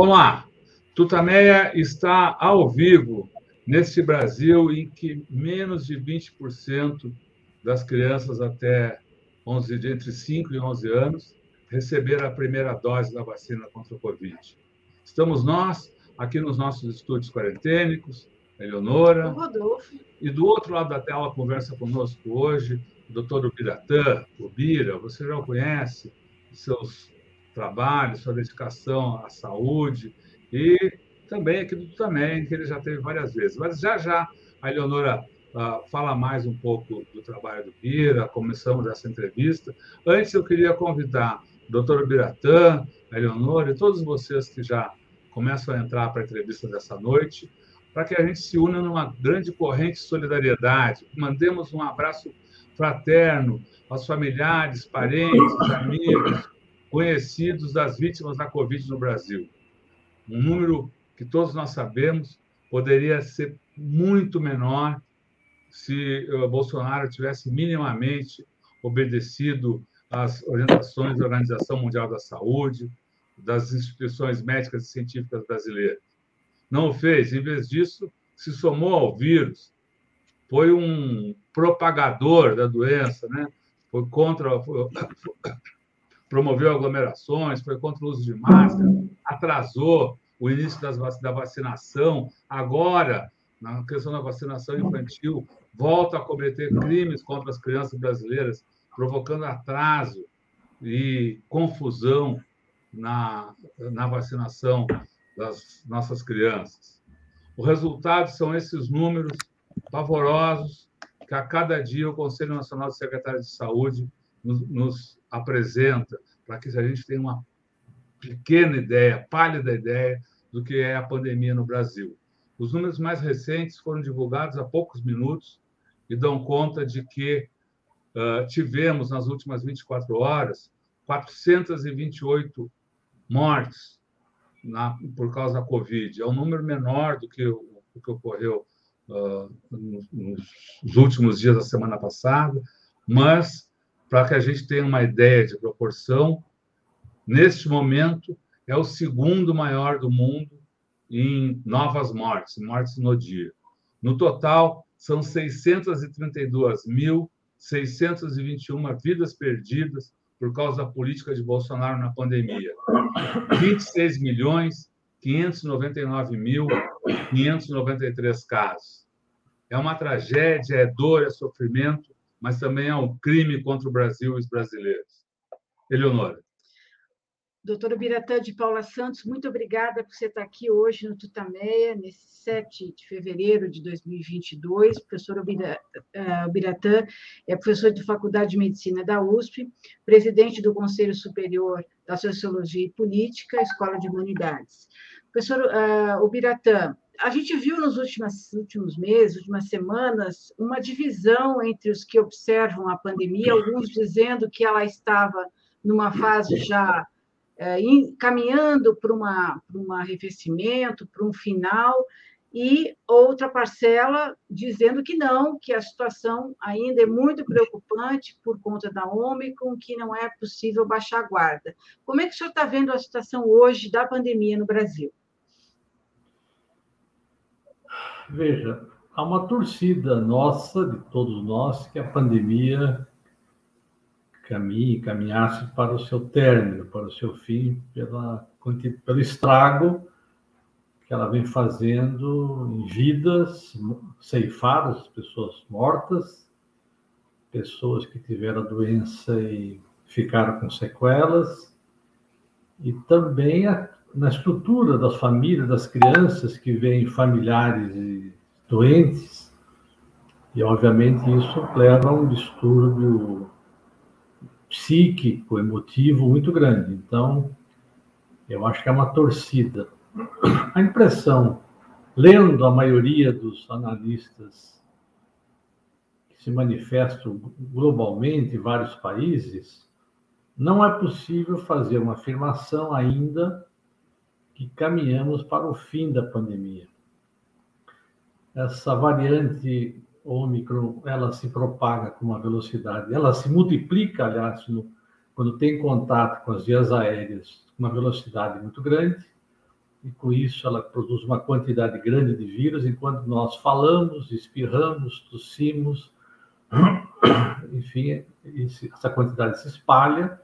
Olá, Tutameia está ao vivo nesse Brasil em que menos de 20% das crianças até 11, entre 5 e 11 anos receberam a primeira dose da vacina contra o Covid. Estamos nós aqui nos nossos estúdios quarentênicos, Eleonora. Rodolfo. E do outro lado da tela conversa conosco hoje o doutor Ubiratã, Ubira, você já o conhece, seus trabalhos, sua dedicação à saúde e também aqui do Tutamenho, que ele já teve várias vezes. Mas já já a Eleonora uh, fala mais um pouco do trabalho do Bira, começamos essa entrevista. Antes eu queria convidar o doutor Biratã, a Eleonora e todos vocês que já começam a entrar para a entrevista dessa noite, para que a gente se una numa grande corrente de solidariedade. Mandemos um abraço fraterno aos familiares, parentes, amigos, conhecidos das vítimas da Covid no Brasil. Um número que todos nós sabemos poderia ser muito menor se eh, Bolsonaro tivesse minimamente obedecido às orientações da Organização Mundial da Saúde, das instituições médicas e científicas brasileiras. Não o fez, em vez disso, se somou ao vírus, foi um propagador da doença, né? foi contra, foi, promoveu aglomerações, foi contra o uso de máscara, atrasou o início das, da vacinação. Agora, na questão da vacinação infantil, volta a cometer crimes contra as crianças brasileiras, provocando atraso e confusão na, na vacinação das nossas crianças. O resultado são esses números pavorosos que a cada dia o Conselho Nacional de Secretários de Saúde nos, nos apresenta, para que a gente tenha uma pequena ideia, pálida ideia do que é a pandemia no Brasil. Os números mais recentes foram divulgados há poucos minutos e dão conta de que uh, tivemos, nas últimas 24 horas, 428 mortes na, por causa da Covid. É um número menor do que o, que ocorreu uh, nos, nos últimos dias da semana passada, mas para que a gente tenha uma ideia de proporção, neste momento é o segundo maior do mundo em novas mortes, mortes no dia. No total, são 632.621 vidas perdidas por causa da política de Bolsonaro na pandemia. 26 milhões 599 mil 593 casos. É uma tragédia, é dor, é sofrimento, mas também é um crime contra o Brasil e os brasileiros. Eleonora. Doutora Biratã de Paula Santos, muito obrigada por você estar aqui hoje no Tutameia, nesse 7 de fevereiro de 2022. O professor eh, Biratã é professor de Faculdade de Medicina da USP, presidente do Conselho Superior da Sociologia e Política, Escola de Humanidades. Professor uh, Biratã, a gente viu nos últimos, últimos meses, últimas semanas, uma divisão entre os que observam a pandemia, alguns dizendo que ela estava numa fase já é, caminhando para um arrefecimento, para um final, e outra parcela dizendo que não, que a situação ainda é muito preocupante por conta da Ômicron, que não é possível baixar a guarda. Como é que o senhor está vendo a situação hoje da pandemia no Brasil? Veja, há uma torcida nossa, de todos nós, que a pandemia caminhe, caminhasse para o seu término, para o seu fim, pela, pelo estrago que ela vem fazendo em vidas ceifadas, pessoas mortas, pessoas que tiveram a doença e ficaram com sequelas, e também a, na estrutura das famílias, das crianças que vêm familiares doentes, e obviamente isso leva a um distúrbio psíquico, emotivo muito grande. Então, eu acho que é uma torcida. A impressão, lendo a maioria dos analistas que se manifestam globalmente em vários países, não é possível fazer uma afirmação ainda que caminhamos para o fim da pandemia. essa variante Ômicron, ela se propaga com uma velocidade, ela se multiplica, aliás, no, quando tem contato com as vias aéreas, com uma velocidade muito grande, e com isso ela produz uma quantidade grande de vírus, enquanto nós falamos, espirramos, tossimos, enfim, essa quantidade se espalha,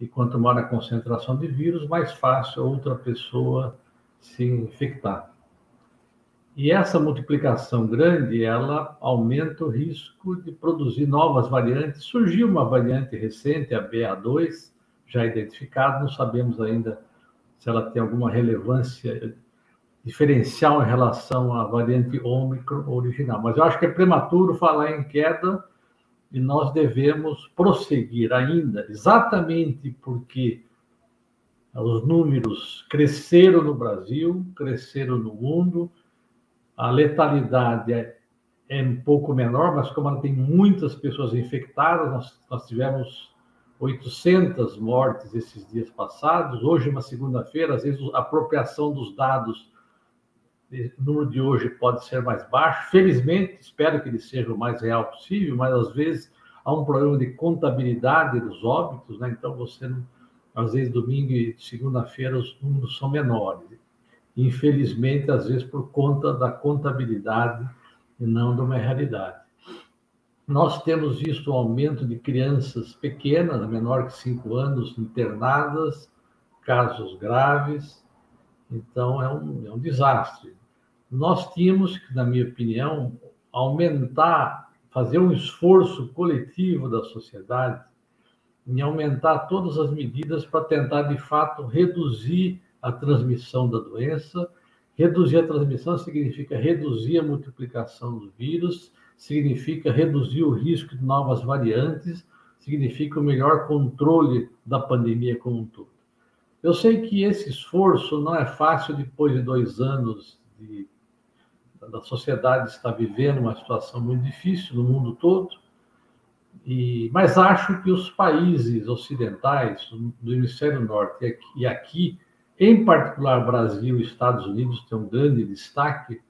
e quanto maior a concentração de vírus, mais fácil outra pessoa se infectar. E essa multiplicação grande, ela aumenta o risco de produzir novas variantes. Surgiu uma variante recente, a BA2, já identificada, não sabemos ainda se ela tem alguma relevância diferencial em relação à variante Ômicron original. Mas eu acho que é prematuro falar em queda e nós devemos prosseguir ainda, exatamente porque os números cresceram no Brasil, cresceram no mundo, a letalidade é, é um pouco menor, mas como ela tem muitas pessoas infectadas, nós, nós tivemos 800 mortes esses dias passados. Hoje, uma segunda-feira, às vezes a apropriação dos dados, o número de hoje pode ser mais baixo. Felizmente, espero que ele seja o mais real possível, mas às vezes há um problema de contabilidade dos óbitos, né? Então, você, às vezes, domingo e segunda-feira, os números são menores. Infelizmente, às vezes, por conta da contabilidade e não de uma realidade. Nós temos visto um aumento de crianças pequenas, menor que 5 anos, internadas, casos graves. Então, é um, é um desastre. Nós tínhamos que, na minha opinião, aumentar, fazer um esforço coletivo da sociedade em aumentar todas as medidas para tentar, de fato, reduzir a transmissão da doença. Reduzir a transmissão significa reduzir a multiplicação do vírus significa reduzir o risco de novas variantes, significa o melhor controle da pandemia como um todo. Eu sei que esse esforço não é fácil depois de dois anos de, da sociedade estar vivendo uma situação muito difícil no mundo todo, e, mas acho que os países ocidentais, do hemisfério norte e aqui, e aqui, em particular Brasil e Estados Unidos, têm um grande destaque.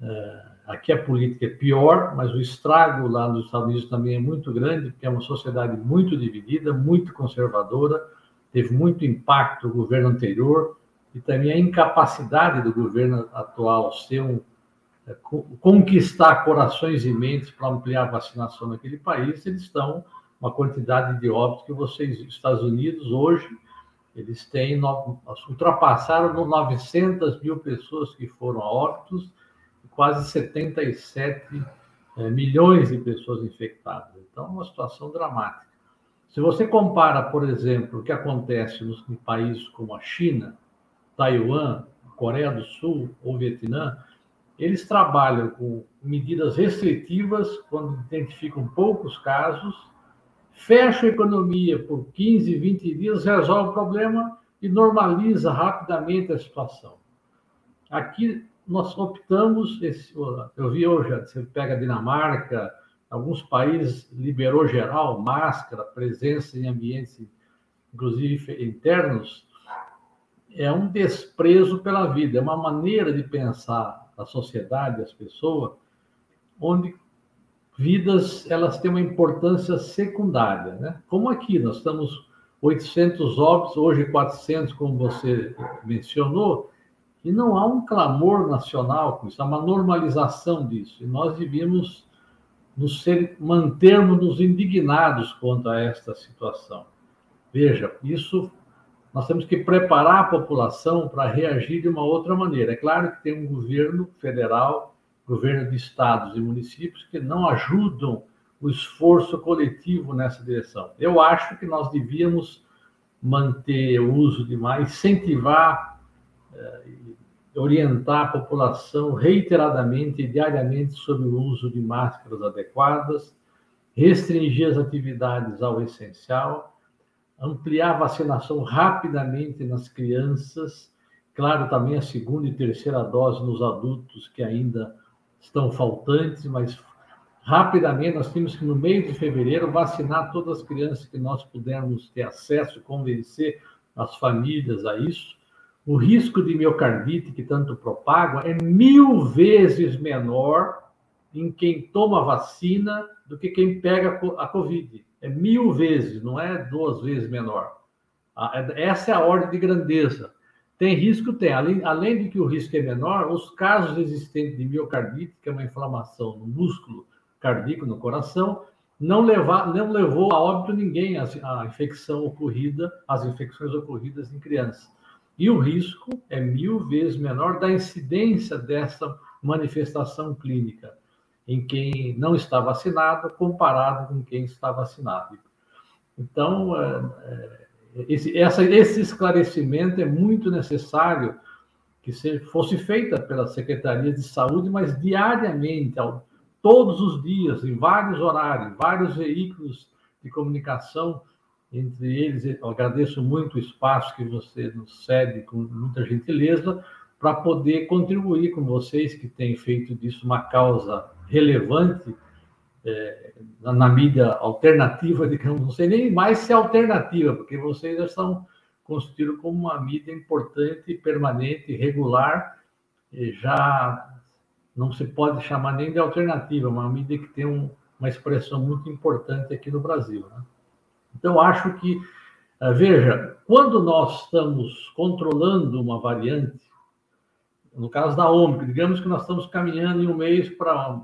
É, Aqui a política é pior, mas o estrago lá nos Estados Unidos também é muito grande, porque é uma sociedade muito dividida, muito conservadora, teve muito impacto o governo anterior e também a incapacidade do governo atual ser um, é, conquistar corações e mentes para ampliar a vacinação naquele país, eles estão uma quantidade de óbitos que vocês, Estados Unidos, hoje, eles têm, ultrapassaram 900 mil pessoas que foram a óbitos, quase 77 é, milhões de pessoas infectadas. Então, é uma situação dramática. Se você compara, por exemplo, o que acontece nos, países como a China, Taiwan, Coreia do Sul ou Vietnã, eles trabalham com medidas restritivas quando identificam poucos casos, fecham a economia por 15, 20 dias, resolve o problema e normaliza rapidamente a situação. Aqui nós optamos, esse, eu vi hoje, você pega a Dinamarca, alguns países liberou geral, máscara, presença em ambientes, inclusive internos, é um desprezo pela vida, é uma maneira de pensar a sociedade, as pessoas, onde vidas elas têm uma importância secundária, né? Como aqui nós estamos 800 óbitos, hoje 400, como você mencionou, e não há um clamor nacional com isso, há uma normalização disso. E nós devíamos nos ser, mantermos-nos indignados quanto a esta situação. Veja, isso nós temos que preparar a população para reagir de uma outra maneira. É claro que tem um governo federal, governo de estados e municípios que não ajudam o esforço coletivo nessa direção. Eu acho que nós devíamos manter o uso de mais, incentivar eh, orientar a população reiteradamente e diariamente sobre o uso de máscaras adequadas, restringir as atividades ao essencial, ampliar a vacinação rapidamente nas crianças, claro, também a segunda e terceira dose nos adultos que ainda estão faltantes, mas rapidamente nós temos que, no mês de fevereiro, vacinar todas as crianças que nós pudermos ter acesso, convencer as famílias a isso o risco de miocardite que tanto propagam é mil vezes menor em quem toma vacina do que quem pega a Covid. É mil vezes, não é duas vezes menor. É, essa é a ordem de grandeza. Tem risco? Tem. Além, além de que o risco é menor, os casos existentes de miocardite, que é uma inflamação no músculo cardíaco, no coração, não, levar, não levou a óbito ninguém a, a infecção ocorrida, as infecções ocorridas em crianças. E o risco é mil vezes menor da incidência dessa manifestação clínica em quem não está vacinado comparado com quem está vacinado. Então, é, é, esse, essa, esse esclarecimento é muito necessário que se, fosse feita pela Secretaria de Saúde, mas diariamente, ao, todos os dias, em vários horários, vários veículos de comunicação, entre eles, eu agradeço muito o espaço que você nos cede com muita gentileza, para poder contribuir com vocês que têm feito disso uma causa relevante é, na, na, mídia alternativa, digamos, não sei nem mais se é alternativa, porque vocês já estão constituídos como uma mídia importante, permanente, regular, já não se pode chamar nem de alternativa, uma mídia que tem um, uma expressão muito importante aqui no Brasil. Né? Então, acho que, eh, veja, quando nós estamos controlando uma variante, no caso da Ômicron, digamos que nós estamos caminhando em um mês para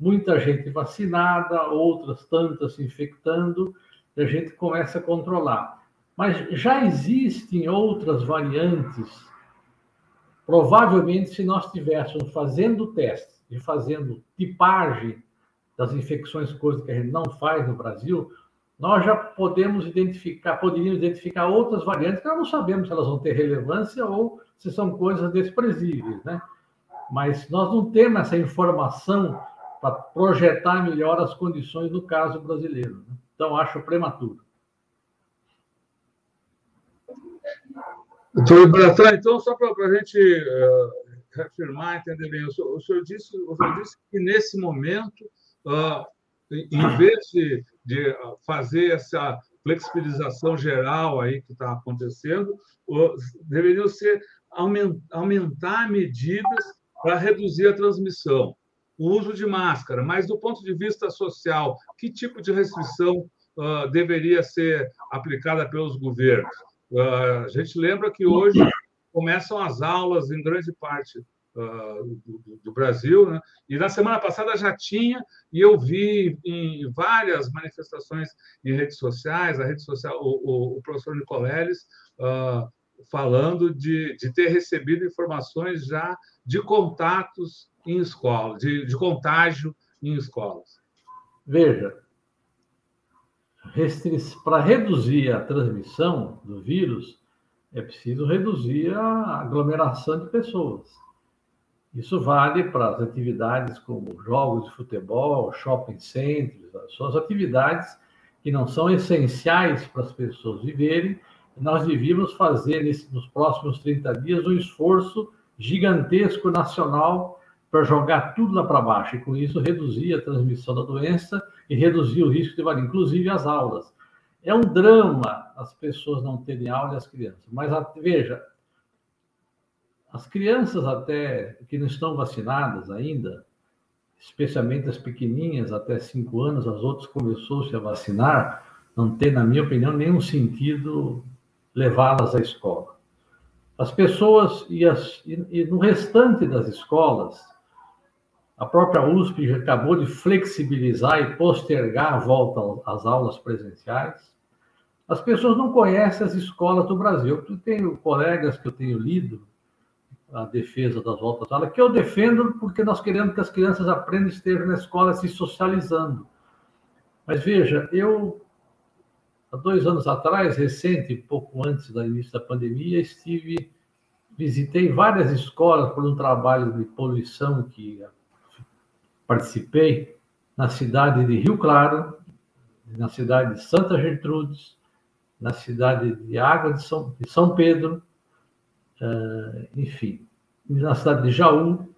muita gente vacinada, outras tantas se infectando, e a gente começa a controlar. Mas já existem outras variantes. Provavelmente, se nós estivéssemos fazendo testes e fazendo tipagem das infecções, coisa que a gente não faz no Brasil, nós já podemos identificar, poderíamos identificar outras variantes que nós não sabemos se elas vão ter relevância ou se são coisas desprezíveis, né? Mas nós não temos essa informação para projetar melhor as condições do caso brasileiro. Né? Então, acho prematuro. Doutor então, só para a gente uh, reafirmar, entender bem, o senhor, o senhor, disse, o senhor disse que nesse momento, uh, em vez de, de, fazer essa flexibilização geral aí que está acontecendo, uh, deveriam ser aumentar medidas para reduzir a transmissão o uso de máscara, mas do ponto de vista social, que tipo de restrição uh, deveria ser aplicada pelos governos? Uh, a gente lembra que hoje começam as aulas em grande parte uh, do, do, Brasil, né? e na semana passada já tinha, e eu vi em várias manifestações em redes sociais, a rede social, o, o, o professor Nicoleles falando de, de ter recebido informações já de contatos em escolas, de, de contágio em escolas? Veja, para reduzir a transmissão do vírus, é preciso reduzir a aglomeração de pessoas. Isso vale para as atividades como jogos de futebol, shopping centers, são as atividades que não são essenciais para as pessoas viverem. Nós devíamos fazer, nos próximos 30 dias, um esforço gigantesco nacional para jogar tudo lá para baixo e com isso reduzir a transmissão da doença e reduzir o risco de valer, inclusive as aulas. É um drama as pessoas não terem aula e as crianças, mas veja, as crianças até que não estão vacinadas ainda, especialmente as pequeninhas até cinco anos, as outras começou-se a vacinar, não tem, na minha opinião, nenhum sentido levá-las à escola. As pessoas e, as, e, e no restante das escolas, a própria USP acabou de flexibilizar e postergar a volta às aulas presenciais. As pessoas não conhecem as escolas do Brasil. Eu tenho colegas que eu tenho lido a defesa das voltas à aula, que eu defendo porque nós queremos que as crianças aprendam e estejam na escola se socializando. Mas veja, eu, há dois anos atrás, recente, pouco antes do início da pandemia, estive, visitei várias escolas por um trabalho de poluição que participei na cidade de Rio Claro, na cidade de Santa Gertrudes, na cidade de Água de São, de São Pedro, uh, enfim, na cidade de Jaú.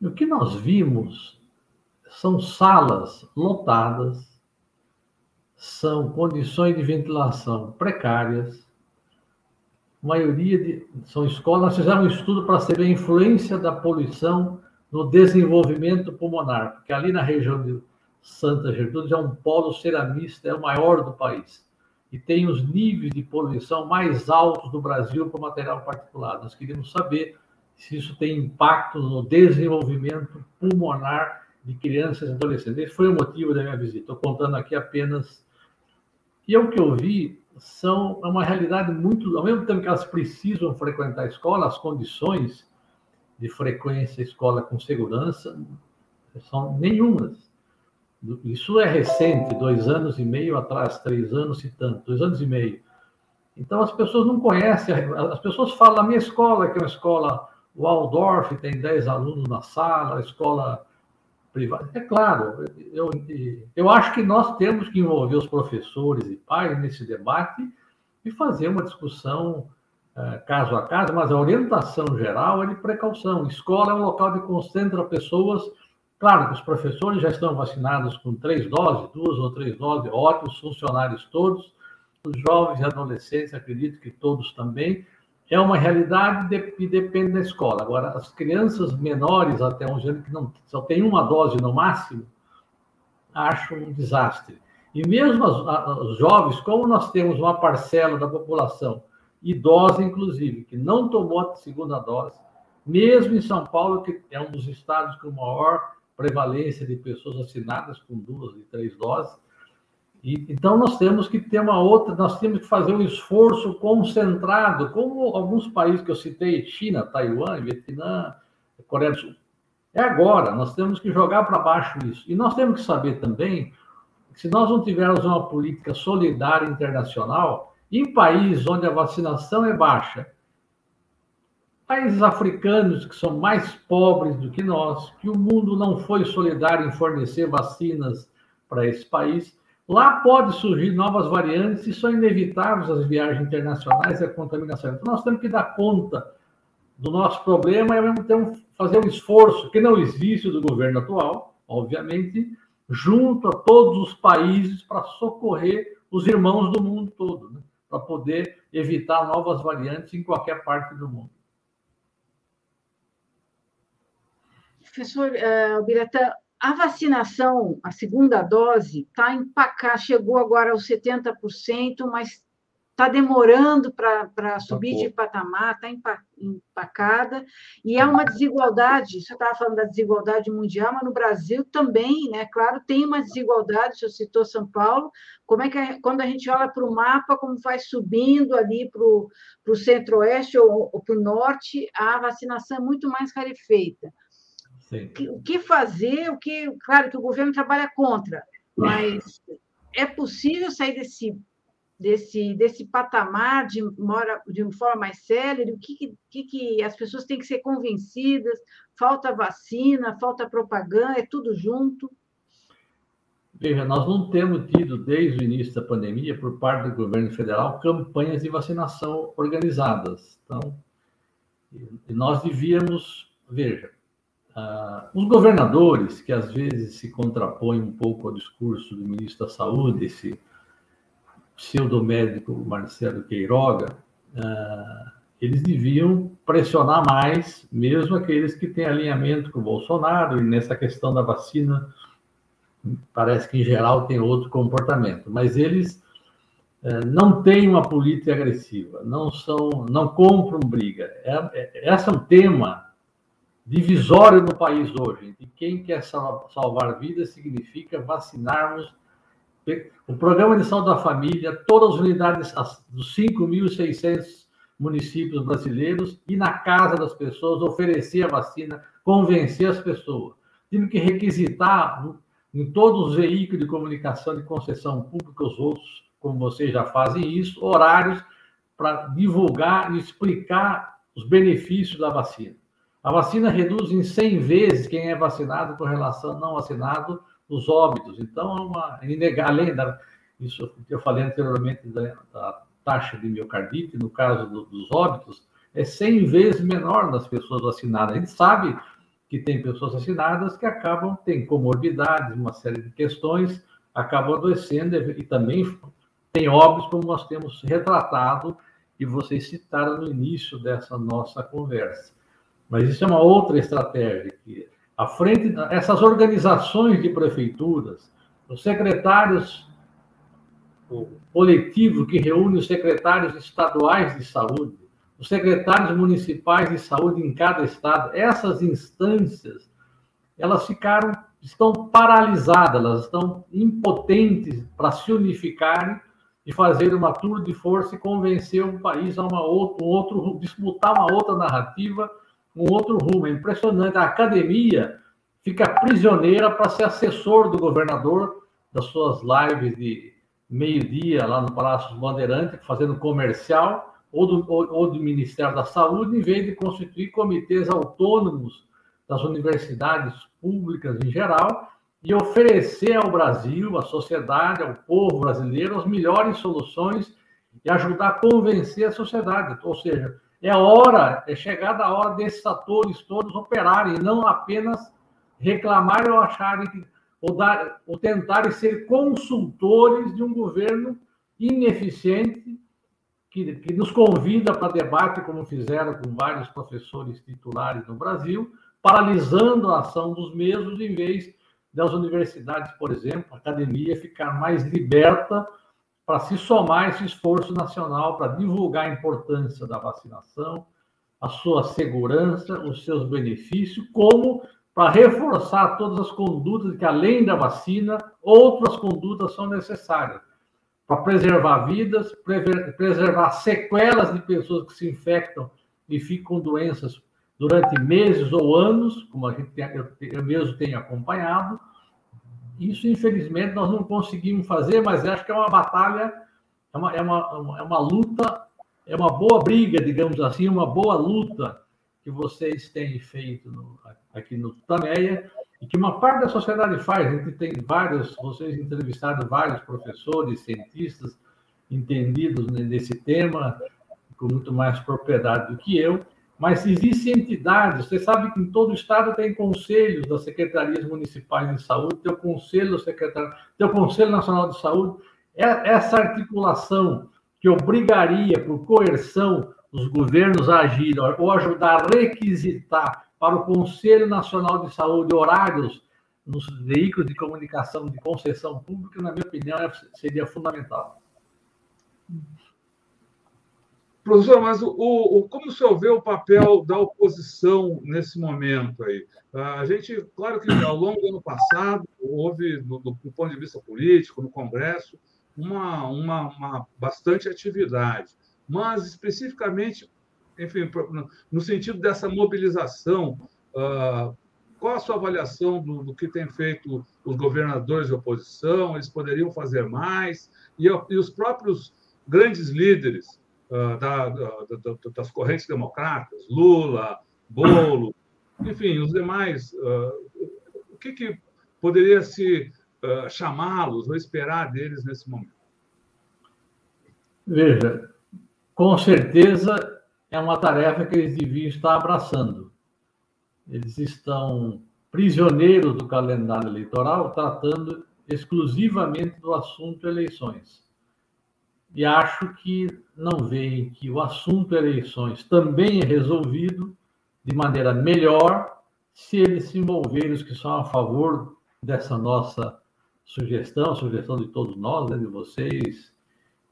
E o que nós vimos são salas lotadas, são condições de ventilação precárias, maioria de, são escolas. Nós fizemos um estudo para saber a influência da poluição no desenvolvimento pulmonar, porque ali na região de Santa Gertrudes é um polo ceramista, é o maior do país. E tem os níveis de poluição mais altos do Brasil para material particulado. Nós queríamos saber se isso tem impacto no desenvolvimento pulmonar de crianças e adolescentes. Esse foi o motivo da minha visita. Estou contando aqui apenas. E é o que eu vi são é uma realidade muito. Ao mesmo tempo que elas precisam frequentar a escola, as condições de frequência escola com segurança são nenhumas. Isso é recente, dois anos e meio atrás, três anos e tanto, dois anos e meio. Então as pessoas não conhecem, as pessoas falam, a minha escola, que é uma escola Waldorf, tem 10 alunos na sala, a escola privada. É claro, eu, eu acho que nós temos que envolver os professores e pais nesse debate e fazer uma discussão caso a caso, mas a orientação geral é de precaução. Escola é um local de concentra pessoas. Claro que os professores já estão vacinados com três doses, duas ou três doses, ótimos, funcionários todos. Os jovens e adolescentes, acredito que todos também. É uma realidade e depende da escola. Agora, as crianças menores até 11 anos, que não, só tem uma dose no máximo, acho um desastre. E mesmo os jovens, como nós temos uma parcela da população idosa, inclusive, que não tomou a segunda dose, mesmo em São Paulo, que é um dos estados com maior prevalência de pessoas vacinadas com duas e três doses. E, então, nós temos que ter uma outra, nós temos que fazer um esforço concentrado, como alguns países que eu citei, China, Taiwan, Vietnã, Coreia do Sul. É agora, nós temos que jogar para baixo isso. E nós temos que saber também que se nós não tivermos uma política solidária internacional, em países onde a vacinação é baixa, países africanos que são mais pobres do que nós, que o mundo não foi solidário em fornecer vacinas para esse país, lá pode surgir novas variantes e são inevitáveis as viagens internacionais e a contaminação. Então, nós temos que dar conta do nosso problema e, ao mesmo tempo, fazer um esforço que não existe do governo atual, obviamente, junto a todos os países para socorrer os irmãos do mundo todo. Né? Para poder evitar novas variantes em qualquer parte do mundo. Professor uh, a vacinação, a segunda dose, está empacada, chegou agora aos 70%, mas está demorando para subir tá de patamar, está empacada, e há uma desigualdade, você estava falando da desigualdade mundial, mas no Brasil também, né? Claro, tem uma desigualdade, você citou São Paulo, como é que quando a gente olha para o mapa, como vai subindo ali para o centro-oeste ou, ou para o norte, a vacinação é muito mais rarefeita. Sim. O que fazer? O que, claro que o governo trabalha contra, mas é possível sair desse desse, desse patamar de, mora, de uma forma mais célere, o que, que, que as pessoas têm que ser convencidas, falta vacina, falta propaganda, é tudo junto? Veja, nós não temos tido, desde o início da pandemia, por parte do governo federal, campanhas de vacinação organizadas. Então, nós devíamos, veja, uh, os governadores, que às vezes se contrapõem um pouco ao discurso do ministro da Saúde, esse pseudomédico Marcelo Queiroga, uh, eles deviam pressionar mais, mesmo aqueles que têm alinhamento com o Bolsonaro, e nessa questão da vacina, parece que em geral tem outro comportamento, mas eles uh, não têm uma política agressiva, não são, não compram briga. É, é, esse é um tema divisório no país hoje. E quem quer salvar vidas significa vacinarmos o Programa de Saúde da Família, todas as unidades dos 5.600 municípios brasileiros e na casa das pessoas, oferecer a vacina, convencer as pessoas. Temos que requisitar em todos os veículos de comunicação de concessão pública, os outros, como vocês já fazem isso, horários para divulgar e explicar os benefícios da vacina. A vacina reduz em 100 vezes quem é vacinado com relação ao não vacinado os óbitos. Então, é uma, além da, isso que eu falei anteriormente da, da taxa de miocardite, no caso do, dos óbitos, é 100 vezes menor nas pessoas vacinadas. A gente sabe que tem pessoas vacinadas que acabam, têm comorbidades, uma série de questões, acabam adoecendo e também tem óbitos, como nós temos retratado e vocês citaram no início dessa nossa conversa. Mas isso é uma outra estratégia que à frente essas organizações de prefeituras, os secretários o coletivo que reúne os secretários estaduais de saúde, os secretários municipais de saúde em cada estado, essas instâncias, elas ficaram, estão paralisadas, elas estão impotentes para se unificarem e fazer uma tour de força e convencer o país a uma outra, um outro, disputar uma outra narrativa, um outro rumo. É impressionante. A academia fica prisioneira para ser assessor do governador das suas lives de meio-dia lá no Palácio dos Bandeirantes, fazendo comercial, ou do, ou, ou do Ministério da Saúde, em vez de constituir comitês autônomos das universidades públicas em geral e oferecer ao Brasil, à sociedade, ao povo brasileiro, as melhores soluções e ajudar a convencer a sociedade. Ou seja, é hora, é chegada a hora desses atores todos operarem, não apenas reclamarem ou acharem que ou, dar, ou tentarem ser consultores de um governo ineficiente que, que nos convida para debate, como fizeram com vários professores titulares no Brasil, paralisando a ação dos mesmos, em vez das universidades, por exemplo, a academia, ficar mais liberta para se somar esse esforço nacional para divulgar a importância da vacinação, a sua segurança, os seus benefícios, como para reforçar todas as condutas que, além da vacina, outras condutas são necessárias para preservar vidas, preservar sequelas de pessoas que se infectam e ficam com doenças durante meses ou anos, como a gente tem, eu mesmo tenho acompanhado. Isso, infelizmente, nós não conseguimos fazer, mas acho que é uma batalha, é uma, é uma, é uma luta, é uma boa briga, digamos assim, uma boa luta que vocês têm feito no, aqui no Tameia e que uma parte da sociedade faz. A gente tem vários, vocês entrevistaram vários professores, cientistas entendidos nesse tema, com muito mais propriedade do que eu, mas existem entidades, você sabe que em todo o estado tem conselhos das secretarias municipais de saúde, tem o conselho secretário, tem o Conselho Nacional de Saúde, essa articulação que obrigaria por coerção os governos a agirem ou ajudar a requisitar para o Conselho Nacional de Saúde horários nos veículos de comunicação de concessão pública, na minha opinião, é, seria fundamental. Professor, mas o, o, como o senhor vê o papel da oposição nesse momento aí? A gente, claro que ao longo do ano passado, houve, do, do, do ponto de vista político, no Congresso, uma, uma, uma bastante atividade mas especificamente, enfim, no sentido dessa mobilização, ah, qual a sua avaliação do, do, que tem feito os governadores de oposição? Eles poderiam fazer mais? E, e os próprios grandes líderes da, da, da, das correntes democratas, Lula, Bolo, enfim, os demais, uh, o que, que poderia se uh, chamá-los ou esperar deles nesse momento? Veja, com certeza é uma tarefa que eles deviam estar abraçando. Eles estão prisioneiros do calendário eleitoral, tratando exclusivamente do assunto eleições. E acho que não veem que o assunto eleições também é resolvido de maneira melhor se eles se envolverem, os que são a favor dessa nossa sugestão, sugestão de todos nós, né, de vocês,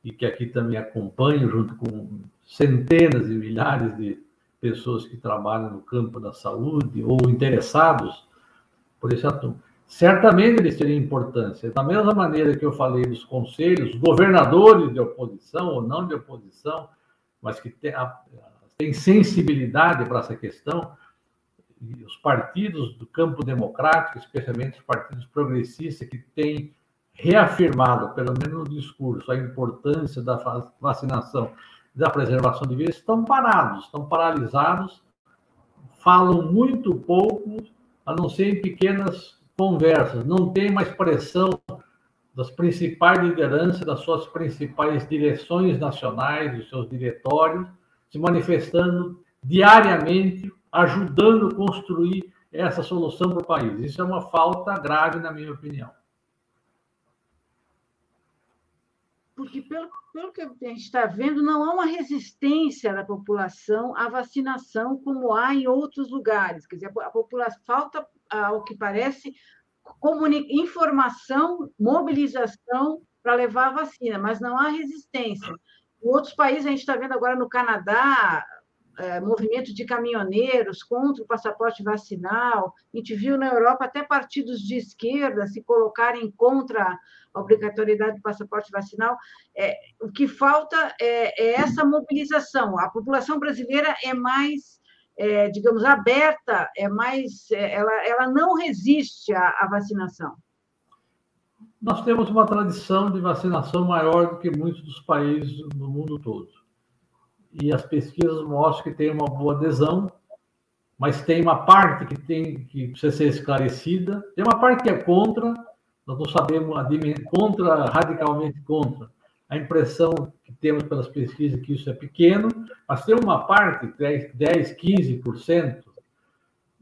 e que aqui também acompanho, junto com centenas e milhares de pessoas que trabalham no campo da saúde ou interessados por esse assunto. Certamente eles teriam importância. Da mesma maneira que eu falei dos conselhos, governadores de oposição ou não de oposição, mas que têm sensibilidade para essa questão, os partidos do campo democrático, especialmente os partidos progressistas, que têm reafirmado, pelo menos no discurso, a importância da vacinação e da preservação de vidas, estão parados, estão paralisados, falam muito pouco, a não ser em pequenas conversas, não tem mais pressão das principais lideranças, das suas principais direções nacionais, dos seus diretórios, se manifestando diariamente, ajudando a construir essa solução para o país. Isso é uma falta grave, na minha opinião. porque, pelo, pelo que a gente está vendo, não há uma resistência da população à vacinação como há em outros lugares. Quer dizer, a população falta, ao que parece, informação, mobilização para levar a vacina, mas não há resistência. Em outros países, a gente está vendo agora no Canadá, é, movimento de caminhoneiros contra o passaporte vacinal. A gente viu na Europa até partidos de esquerda se colocarem contra a obrigatoriedade do passaporte vacinal. É, o que falta é, é, essa mobilização. A população brasileira é mais, é, digamos, aberta, é mais, é, ela, ela não resiste à, à vacinação. Nós temos uma tradição de vacinação maior do que muitos dos países no mundo todo e as pesquisas mostram que tem uma boa adesão, mas tem uma parte que tem que precisa ser esclarecida, tem uma parte que é contra, nós não sabemos contra radicalmente contra. A impressão que temos pelas pesquisas é que isso é pequeno, mas tem uma parte, 10, 10 15%,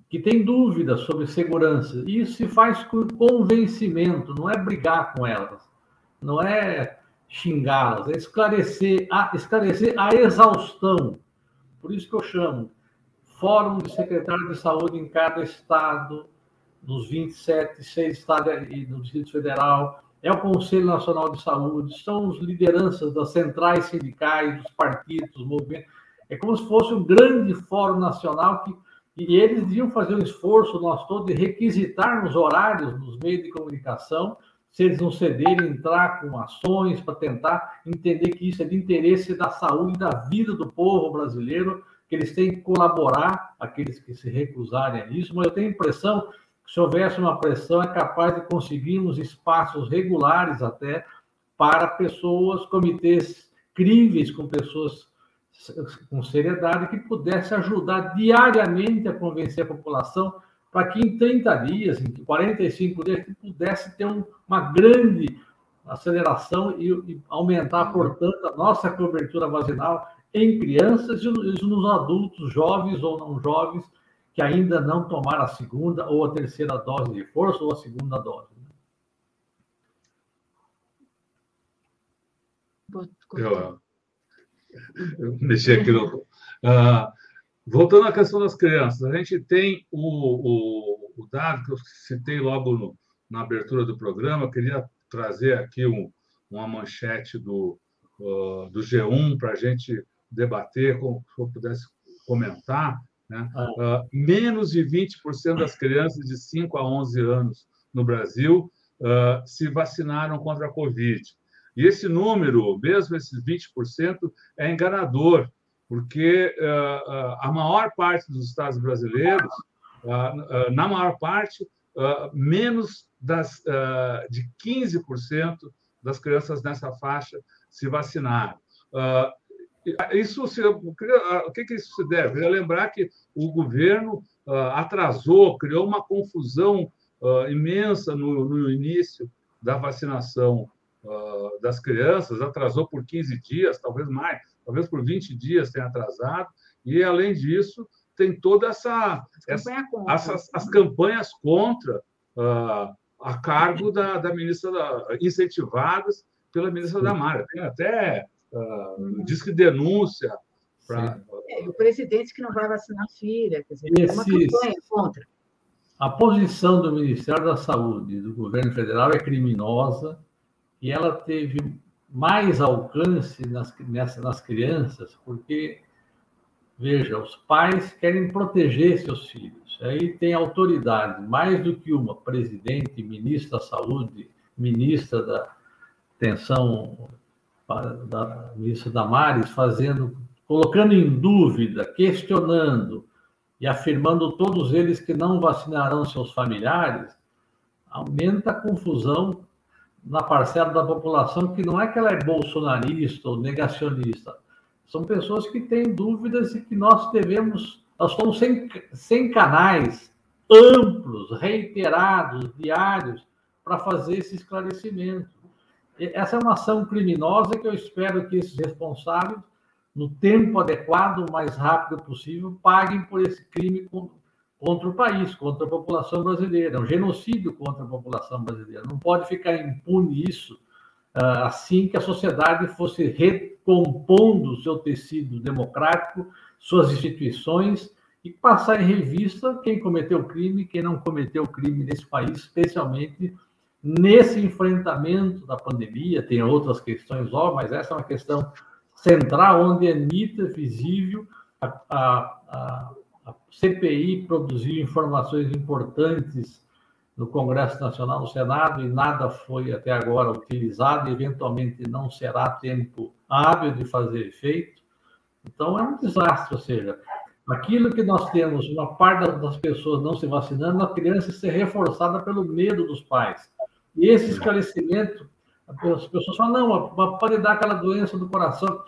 que tem dúvidas sobre segurança. E isso se faz com convencimento, não é brigar com elas, não é xingá-las, é esclarecer a, esclarecer a exaustão. Por isso que eu chamo Fórum de Secretário de Saúde em cada estado, nos 27, seis estados e no Distrito Federal, é o Conselho Nacional de Saúde, são os lideranças das centrais sindicais, dos partidos, dos movimentos. É como se fosse um grande fórum nacional que e eles deviam fazer um esforço nós todos de requisitar nos horários nos meios de comunicação se eles não cederem, entrar com ações para tentar entender que isso é de interesse da saúde da vida do povo brasileiro, que eles têm que colaborar, aqueles que se recusarem a isso, mas eu tenho a impressão se houvesse uma pressão, é capaz de conseguirmos espaços regulares até para pessoas, comitês críveis com pessoas com seriedade que pudesse ajudar diariamente a convencer a população para que em 30 dias, em 45 dias, pudesse ter um, uma grande aceleração e, e, aumentar, portanto, a nossa cobertura vacinal em crianças e nos adultos, jovens ou não jovens, que ainda não tomaram a segunda ou a terceira dose de força ou a segunda dose. Eu, eu mexi aqui no. Uh, Voltando à questão das crianças, a gente tem o, o, o dado que eu citei logo no, na abertura do programa, eu queria trazer aqui um, uma manchete do, uh, do G1 para a gente debater, como se eu pudesse comentar. Né? Uh, menos de 20% das crianças de 5 a 11 anos no Brasil uh, se vacinaram contra a Covid. E esse número, mesmo esses 20%, é enganador, porque uh, a maior parte dos estados brasileiros, na maior parte, menos das, de 15% das crianças nessa faixa se vacinaram. Isso se, o que, que isso se deve? Eu lembrar que o governo atrasou, criou uma confusão imensa no, no início da vacinação das crianças, atrasou por 15 dias, talvez mais, talvez por 20 dias tenha atrasado, e, além disso, tem toda essa. essa essas, as campanhas contra uh, a cargo da, da ministra, da, incentivadas pela ministra da Mara. Tem até uh, diz que denúncia. Pra... É, o presidente que não vai vacinar a filha, quer dizer, Esse, uma campanha contra. A posição do Ministério da Saúde do governo federal é criminosa e ela teve mais alcance nas, nessa, nas crianças, porque, veja, os pais querem proteger seus filhos. Aí tem autoridade, mais do que uma, presidente, ministra da Saúde, ministra da Atenção, da ministra Damares, fazendo, colocando em dúvida, questionando e afirmando todos eles que não vacinarão seus familiares, aumenta a confusão na parcela da população que não é que ela é bolsonarista ou negacionista. São pessoas que têm dúvidas e que nós devemos, nós estamos sem, sem canais amplos, reiterados, diários, para fazer esse esclarecimento. Essa é uma ação criminosa que eu espero que esses responsáveis, no tempo adequado, o mais rápido possível, paguem por esse crime contra o país, contra a população brasileira. É um genocídio contra a população brasileira. Não pode ficar impune isso. ah, assim que a sociedade fosse recompondo o seu tecido democrático, suas instituições e passar em revista quem cometeu crime quem não cometeu crime nesse país, especialmente nesse enfrentamento da pandemia. Tem outras questões, ó, mas essa é uma questão central, onde é visível, a, a, a, a CPI produziu informações importantes no Congresso Nacional, no Senado, e nada foi até agora utilizado, eventualmente não será tempo hábil de fazer efeito. Então, é um desastre, ou seja, aquilo que nós temos, uma parte das pessoas não se vacinando, a criança ser reforçada pelo medo dos pais. E esse esclarecimento, as pessoas falam, não, pode dar aquela doença do coração.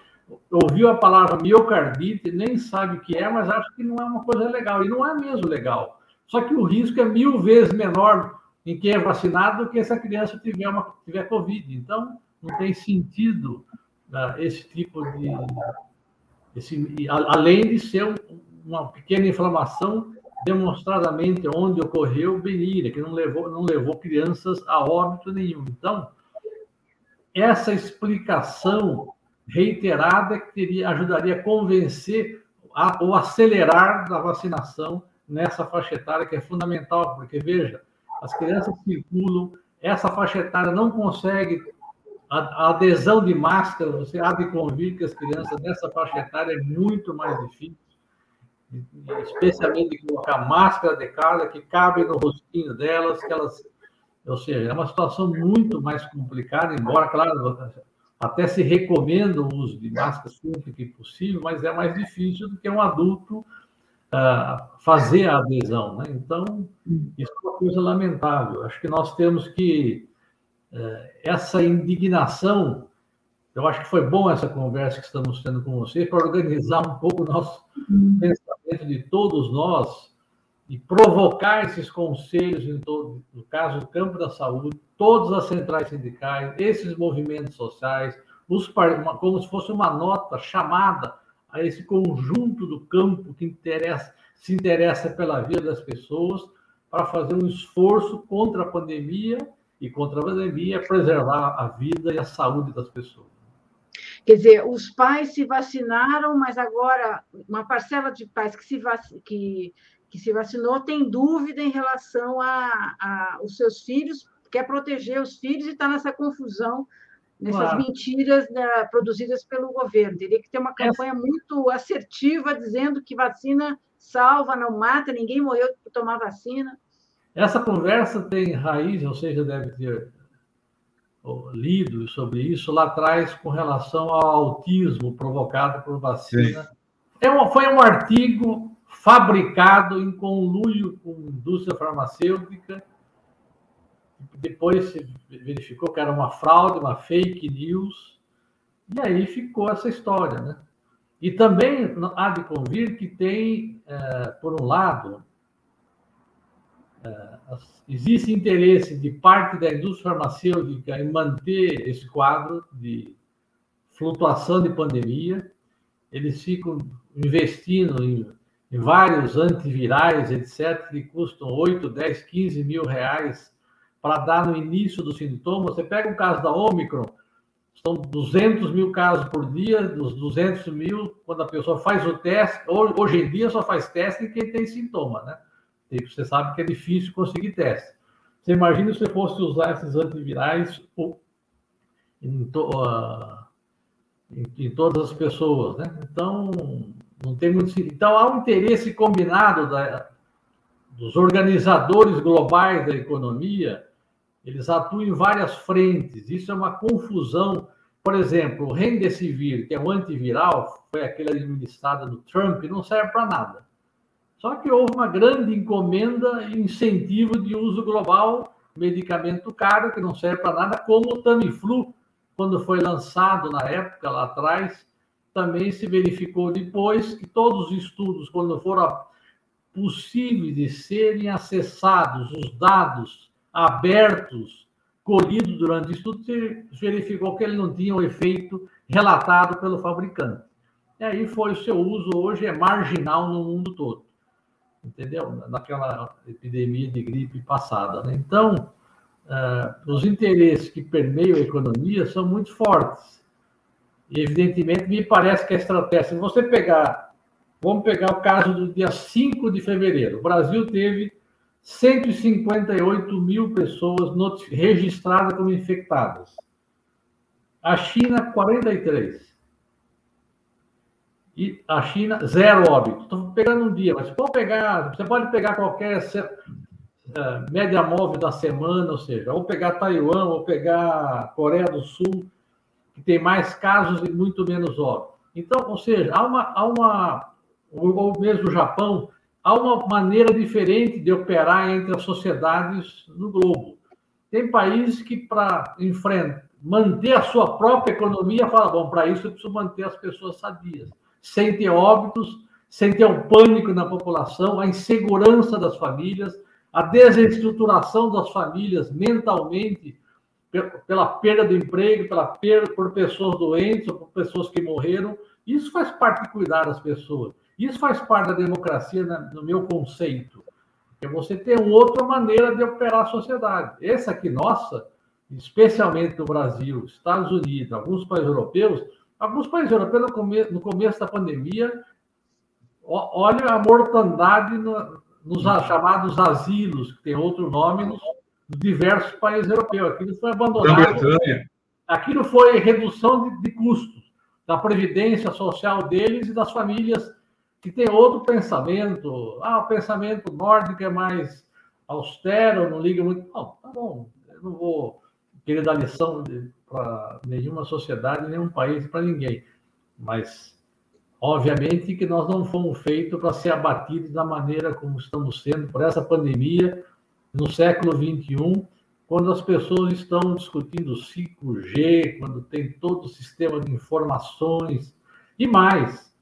Ouviu a palavra miocardite, nem sabe o que é, mas acha que não é uma coisa legal. E não é mesmo legal. Só que o risco é mil vezes menor em quem é vacinado do que se a criança tiver, uma, tiver Covid. Então, não tem sentido uh, esse tipo de. Esse, além de ser um, uma pequena inflamação demonstradamente onde ocorreu benigna, que não levou, não levou crianças a óbito nenhum. Então, essa explicação reiterada que teria, ajudaria a convencer a, ou acelerar da vacinação nessa faixa etária, que é fundamental, porque, veja, as crianças circulam, essa faixa etária não consegue a, adesão de máscara, você há de convir que as crianças nessa faixa etária é muito mais difícil, especialmente colocar máscara de cara que cabe no rostinho delas, que elas, ou seja, é uma situação muito mais complicada, embora, claro, até se recomenda o uso de máscara sempre que possível, mas é mais difícil do que um adulto uh, fazer a adesão. Né? Então, isso é uma coisa lamentável. Acho que nós temos que. Uh, essa indignação, eu acho que foi bom essa conversa que estamos tendo com vocês para organizar um pouco o nosso uhum. pensamento de todos nós e provocar esses conselhos, em todo, no caso do campo da saúde, todas as centrais sindicais, esses movimentos sociais, os, como se fosse uma nota chamada a esse conjunto do campo que interessa, se interessa pela vida das pessoas, para fazer um esforço contra a pandemia e contra a pandemia preservar a vida e a saúde das pessoas. Quer dizer, os pais se vacinaram, mas agora uma parcela de pais que se, vac... que, que se vacinou tem dúvida em relação a, a os seus filhos, quer proteger os filhos e está nessa confusão nessas claro. mentiras né, produzidas pelo governo. Teria que ter uma campanha Essa... muito assertiva dizendo que vacina salva, não mata, ninguém morreu por tomar vacina. Essa conversa tem raiz, ou seja, deve ter lido sobre isso lá atrás com relação ao autismo provocado por vacina. É uma, foi um artigo fabricado em conluio com a indústria farmacêutica depois se verificou que era uma fraude, uma fake news, e aí ficou essa história, né? E também há de convir que tem, é, por um lado, existe interesse de parte da indústria farmacêutica em manter esse quadro de flutuação de pandemia. Eles ficam investindo em, em vários antivirais, etc., que custam 8, 10, 15 mil reais para dar no início do sintoma. Você pega o caso da Omicron, são 200 mil casos por dia, dos 200 mil, quando a pessoa faz o teste, hoje em dia só faz teste em quem tem sintoma, né? E você sabe que é difícil conseguir teste. Você imagina se você fosse usar esses antivirais em, to, uh, em, em todas as pessoas, né? Então, não tem muito. Então, há um interesse combinado da, dos organizadores globais da economia eles atuam em várias frentes. Isso é uma confusão. Por exemplo, o Remdesivir, que é um antiviral, foi aquele administrado do Trump, não serve para nada. Só que houve uma grande encomenda e incentivo de uso global, medicamento caro que não serve para nada, como o Tamiflu, quando foi lançado na época, lá atrás, também se verificou depois que todos os estudos, quando foram possíveis de serem acessados, os dados abertos, colhidos durante o estudo, se verificou que ele não tinha o efeito relatado pelo fabricante. E aí foi o seu uso, hoje é marginal no mundo todo. Entendeu? Naquela epidemia de gripe passada. Né? Então, uh, os interesses que permeiam a economia são muito fortes. E, evidentemente, me parece que a estratégia, se você pegar, vamos pegar o caso do dia 5 de fevereiro, o Brasil teve 158 mil pessoas registradas como infectadas. A China, 43. E a China, zero óbito. Estou pegando um dia, mas pode pegar, você pode pegar qualquer uh, média móvel da semana, ou seja, ou pegar Taiwan, ou pegar Coreia do Sul, que tem mais casos e muito menos óbito. Então, ou seja, há uma, há uma ou mesmo o Japão, há uma maneira diferente de operar entre as sociedades no globo. Tem países que, para enfrentar, manter a sua própria economia, fala, bom, para isso eu preciso manter as pessoas sadias, sem ter óbitos, sem ter um pânico na população, a insegurança das famílias, a desestruturação das famílias mentalmente pela perda do emprego, pela perda por pessoas doentes ou por pessoas que morreram. Isso faz parte de cuidar das pessoas. Isso faz parte da democracia no meu conceito. É você ter outra maneira de operar a sociedade. Essa aqui nossa, especialmente no Brasil, Estados Unidos, alguns países europeus, alguns países europeus no começo, da pandemia, olha a mortandade no, nos chamados asilos, que tem outro nome, nos diversos países europeus. Aquilo foi abandonado. Aquilo foi redução de, de custos da previdência social deles e das famílias que têm outro pensamento. Ah, o pensamento nórdico é mais austero, não liga muito. Não, tá bom, eu não vou querer dar lição para nenhuma sociedade, nenhum país, para ninguém. Mas Obviamente que nós não fomos feitos para ser abatidos da maneira como estamos sendo por essa pandemia no século 21, quando as pessoas estão discutindo 5G, quando tem todo o sistema de informações e mais.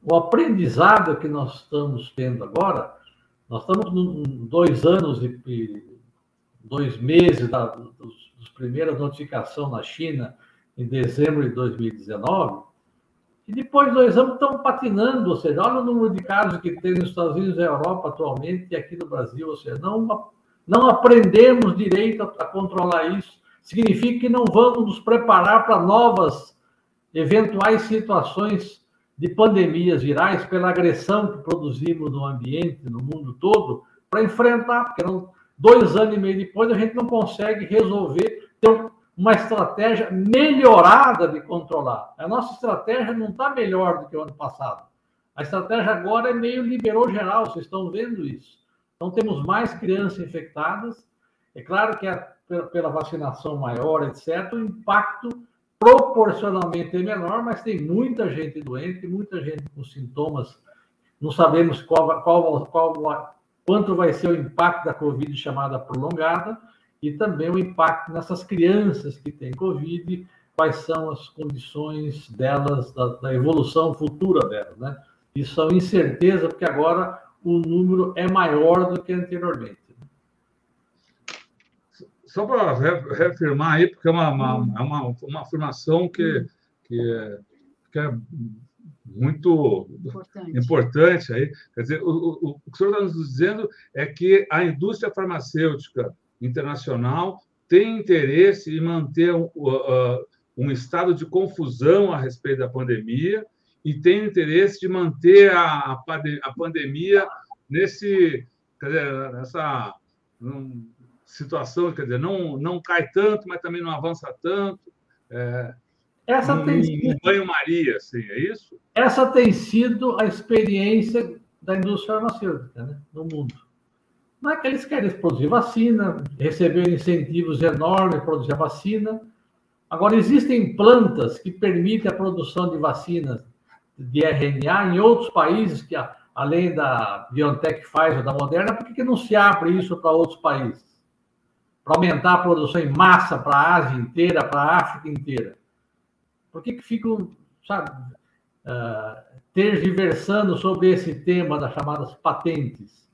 O aprendizado que nós estamos tendo agora, nós estamos em dois anos e dois meses da dos, dos primeiras notificações na China, em dezembro de 2019, e depois dois anos estão patinando, ou seja, olha o número de casos que tem nos Estados Unidos e Europa atualmente e aqui no Brasil, ou seja, não, não aprendemos direito a, a controlar isso. Significa que não vamos nos preparar para novas eventuais situações de pandemias virais pela agressão que produzimos no ambiente, no mundo todo, para enfrentar, porque não, dois anos e meio depois a gente não consegue resolver, ter uma estratégia melhorada de controlar. A nossa estratégia não está melhor do que o ano passado. A estratégia agora é meio liberou geral, vocês estão vendo isso. Então, temos mais crianças infectadas. É claro que é pela vacinação maior, etc., o impacto proporcionalmente é menor, mas tem muita gente doente, muita gente com sintomas. Não sabemos qual, qual, qual, quanto vai ser o impacto da Covid chamada prolongada e também o impacto nessas crianças que têm Covid, quais são as condições delas, da, da evolução futura delas, né? Isso são incerteza, porque agora o número é maior do que anteriormente. Só para reafirmar aí, porque é uma, uma, é uma, uma afirmação que, que, é, que é muito importante. importante aí. Quer dizer, o, o, o que o senhor está nos dizendo é que a indústria farmacêutica internacional tem interesse em manter um, uh, um estado de confusão a respeito da pandemia e tem interesse de manter a, a pandemia nesse, quer dizer, nessa um, situação, quer dizer, não, não cai tanto, mas também não avança tanto. É, essa um, tem sido, banho-maria, assim, é isso? Essa tem sido a experiência da indústria farmacêutica né, no mundo. Não é que eles querem produzir vacina, receber incentivos enormes para produzir a vacina. Agora, existem plantas que permitem a produção de vacinas de RNA em outros países, que além da BioNTech Pfizer, da Moderna, por que não se abre isso para outros países? Para aumentar a produção em massa para a Ásia inteira, para a África inteira. Por que, que ficam, sabe, uh, tergiversando sobre esse tema das chamadas patentes?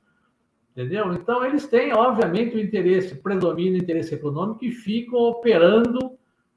Entendeu? Então, eles têm, obviamente, o interesse, predomina o interesse econômico e ficam operando.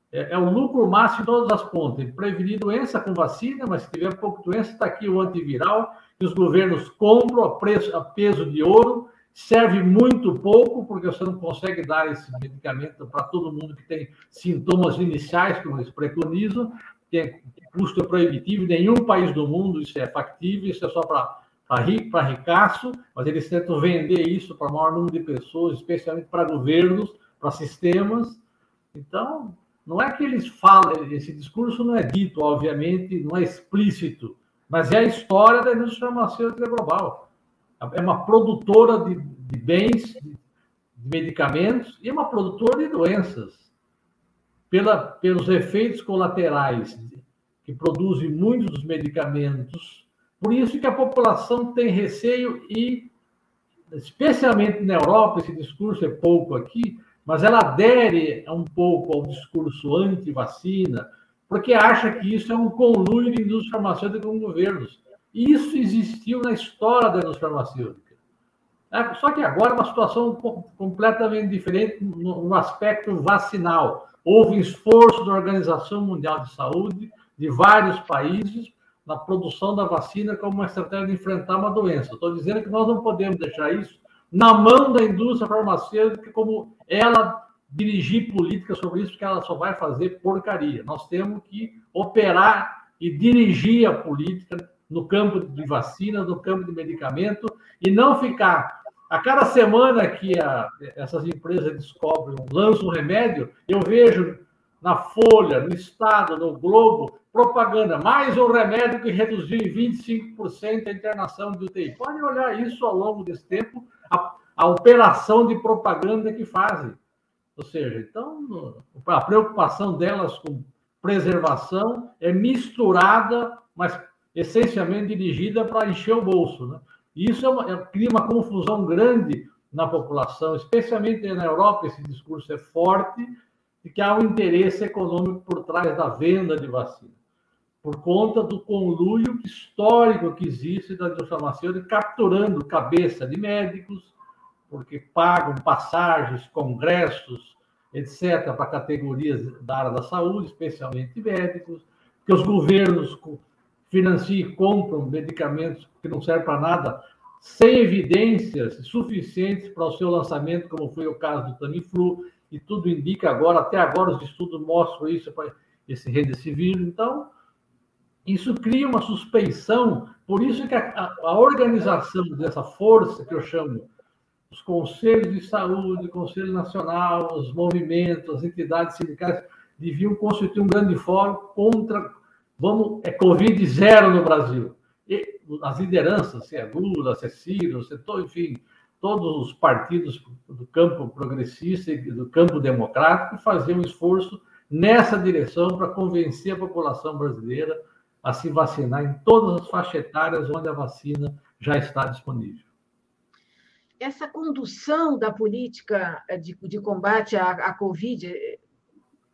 É, é o lucro máximo em todas as pontas. Prevenir doença com vacina, mas se tiver pouco doença, está aqui o antiviral, e os governos compram a, preço, a peso de ouro, serve muito pouco, porque você não consegue dar esse medicamento para todo mundo que tem sintomas iniciais, como eles preconizam, que é custo proibitivo, em nenhum país do mundo isso é factível, isso é só para rico, para ricaço, mas eles tentam vender isso para o maior número de pessoas, especialmente para governos, para sistemas. Então, não é que eles falam, esse discurso não é dito, obviamente, não é explícito, mas é a história da indústria farmacêutica global é uma produtora de, de bens, de, medicamentos, e é uma produtora de doenças. Pela, pelos efeitos colaterais que produzem muitos dos medicamentos. Por isso que a população tem receio e, especialmente na Europa, esse discurso é pouco aqui, mas ela adere um pouco ao discurso anti-vacina, porque acha que isso é um conluio de indústria farmacêutica com governos. Isso existiu na história da indústria farmacêutica. É, só que agora é uma situação completamente diferente no aspecto vacinal. Houve esforço da Organização Mundial de Saúde, de vários países, na produção da vacina como uma estratégia de enfrentar uma doença. Estou dizendo que nós não podemos deixar isso na mão da indústria farmacêutica, como ela dirigir política sobre isso, porque ela só vai fazer porcaria. Nós temos que operar e dirigir a política no campo de vacina, no campo de medicamento, e não ficar. A cada semana que a, essas empresas descobrem, lançam um remédio, eu vejo na Folha, no Estado, no Globo, propaganda, mais um remédio que reduziu em 25% a internação de UTI. Podem olhar isso ao longo desse tempo, a, a operação de propaganda que fazem. Ou seja, então, a preocupação delas com preservação é misturada, mas essencialmente dirigida para encher o bolso. Né? Isso é uma, é, cria uma confusão grande na população, especialmente na Europa, esse discurso é forte, de que há um interesse econômico por trás da venda de vacina, por conta do conluio histórico que existe da indústria farmacêutica, capturando cabeça de médicos, porque pagam passagens, congressos, etc., para categorias da área da saúde, especialmente médicos, que os governos financia e compram medicamentos que não servem para nada, sem evidências suficientes para o seu lançamento, como foi o caso do Tamiflu, e tudo indica agora, até agora os estudos mostram isso esse Remdesivir. Então, isso cria uma suspeição, por isso que a, a, organização dessa força que eu chamo os conselhos de saúde, o Conselho Nacional, os movimentos, as entidades sindicais, deviam constituir um grande fórum contra Vamos, é Covid zero no Brasil. E as lideranças, se é Lula, se é Ciro, se é todo, enfim, todos os partidos do campo progressista e do campo democrático faziam um esforço nessa direção para convencer a população brasileira a se vacinar em todas as faixas etárias onde a vacina já está disponível. Essa condução da política de, de combate à, à Covid,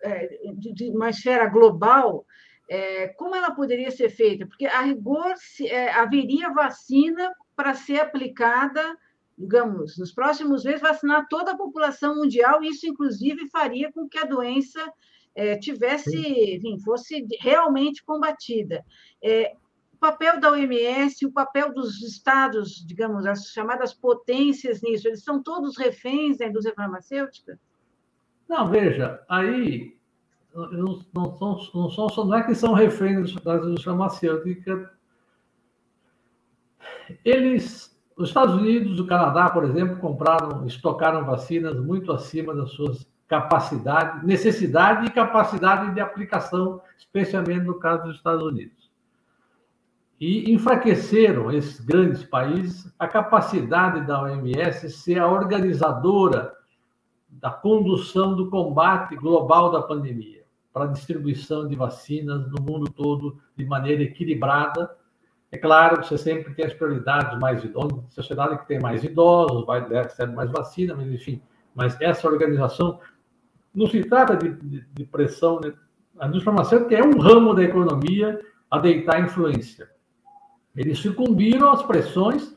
é, de, de uma esfera global, é, como ela poderia ser feita? Porque, a rigor, se, é, haveria vacina para ser aplicada, digamos, nos próximos meses, vacinar toda a população mundial, isso, inclusive, faria com que a doença é, tivesse, enfim, fosse realmente combatida. É, o papel da OMS, o papel dos estados, digamos, as chamadas potências nisso, eles são todos reféns da indústria farmacêutica? Não, veja, aí não, não, são, não, não é que são reféns das indústrias farmacêuticas. Eles, os Estados Unidos, o Canadá, por exemplo, compraram, estocaram vacinas muito acima das suas capacidades, necessidade e capacidade de aplicação, especialmente no caso dos Estados Unidos. E enfraqueceram esses grandes países a capacidade da OMS ser a organizadora da condução do combate global da pandemia para a distribuição de vacinas no mundo todo de maneira equilibrada. É claro que você sempre tem as prioridades mais idosas, sociedade que tem mais idosos, vai ter mais vacina, mas enfim. Mas essa organização não se trata de, de, de pressão. Né? A indústria farmacêutica é um ramo da economia a deitar influência. Eles sucumbiram às pressões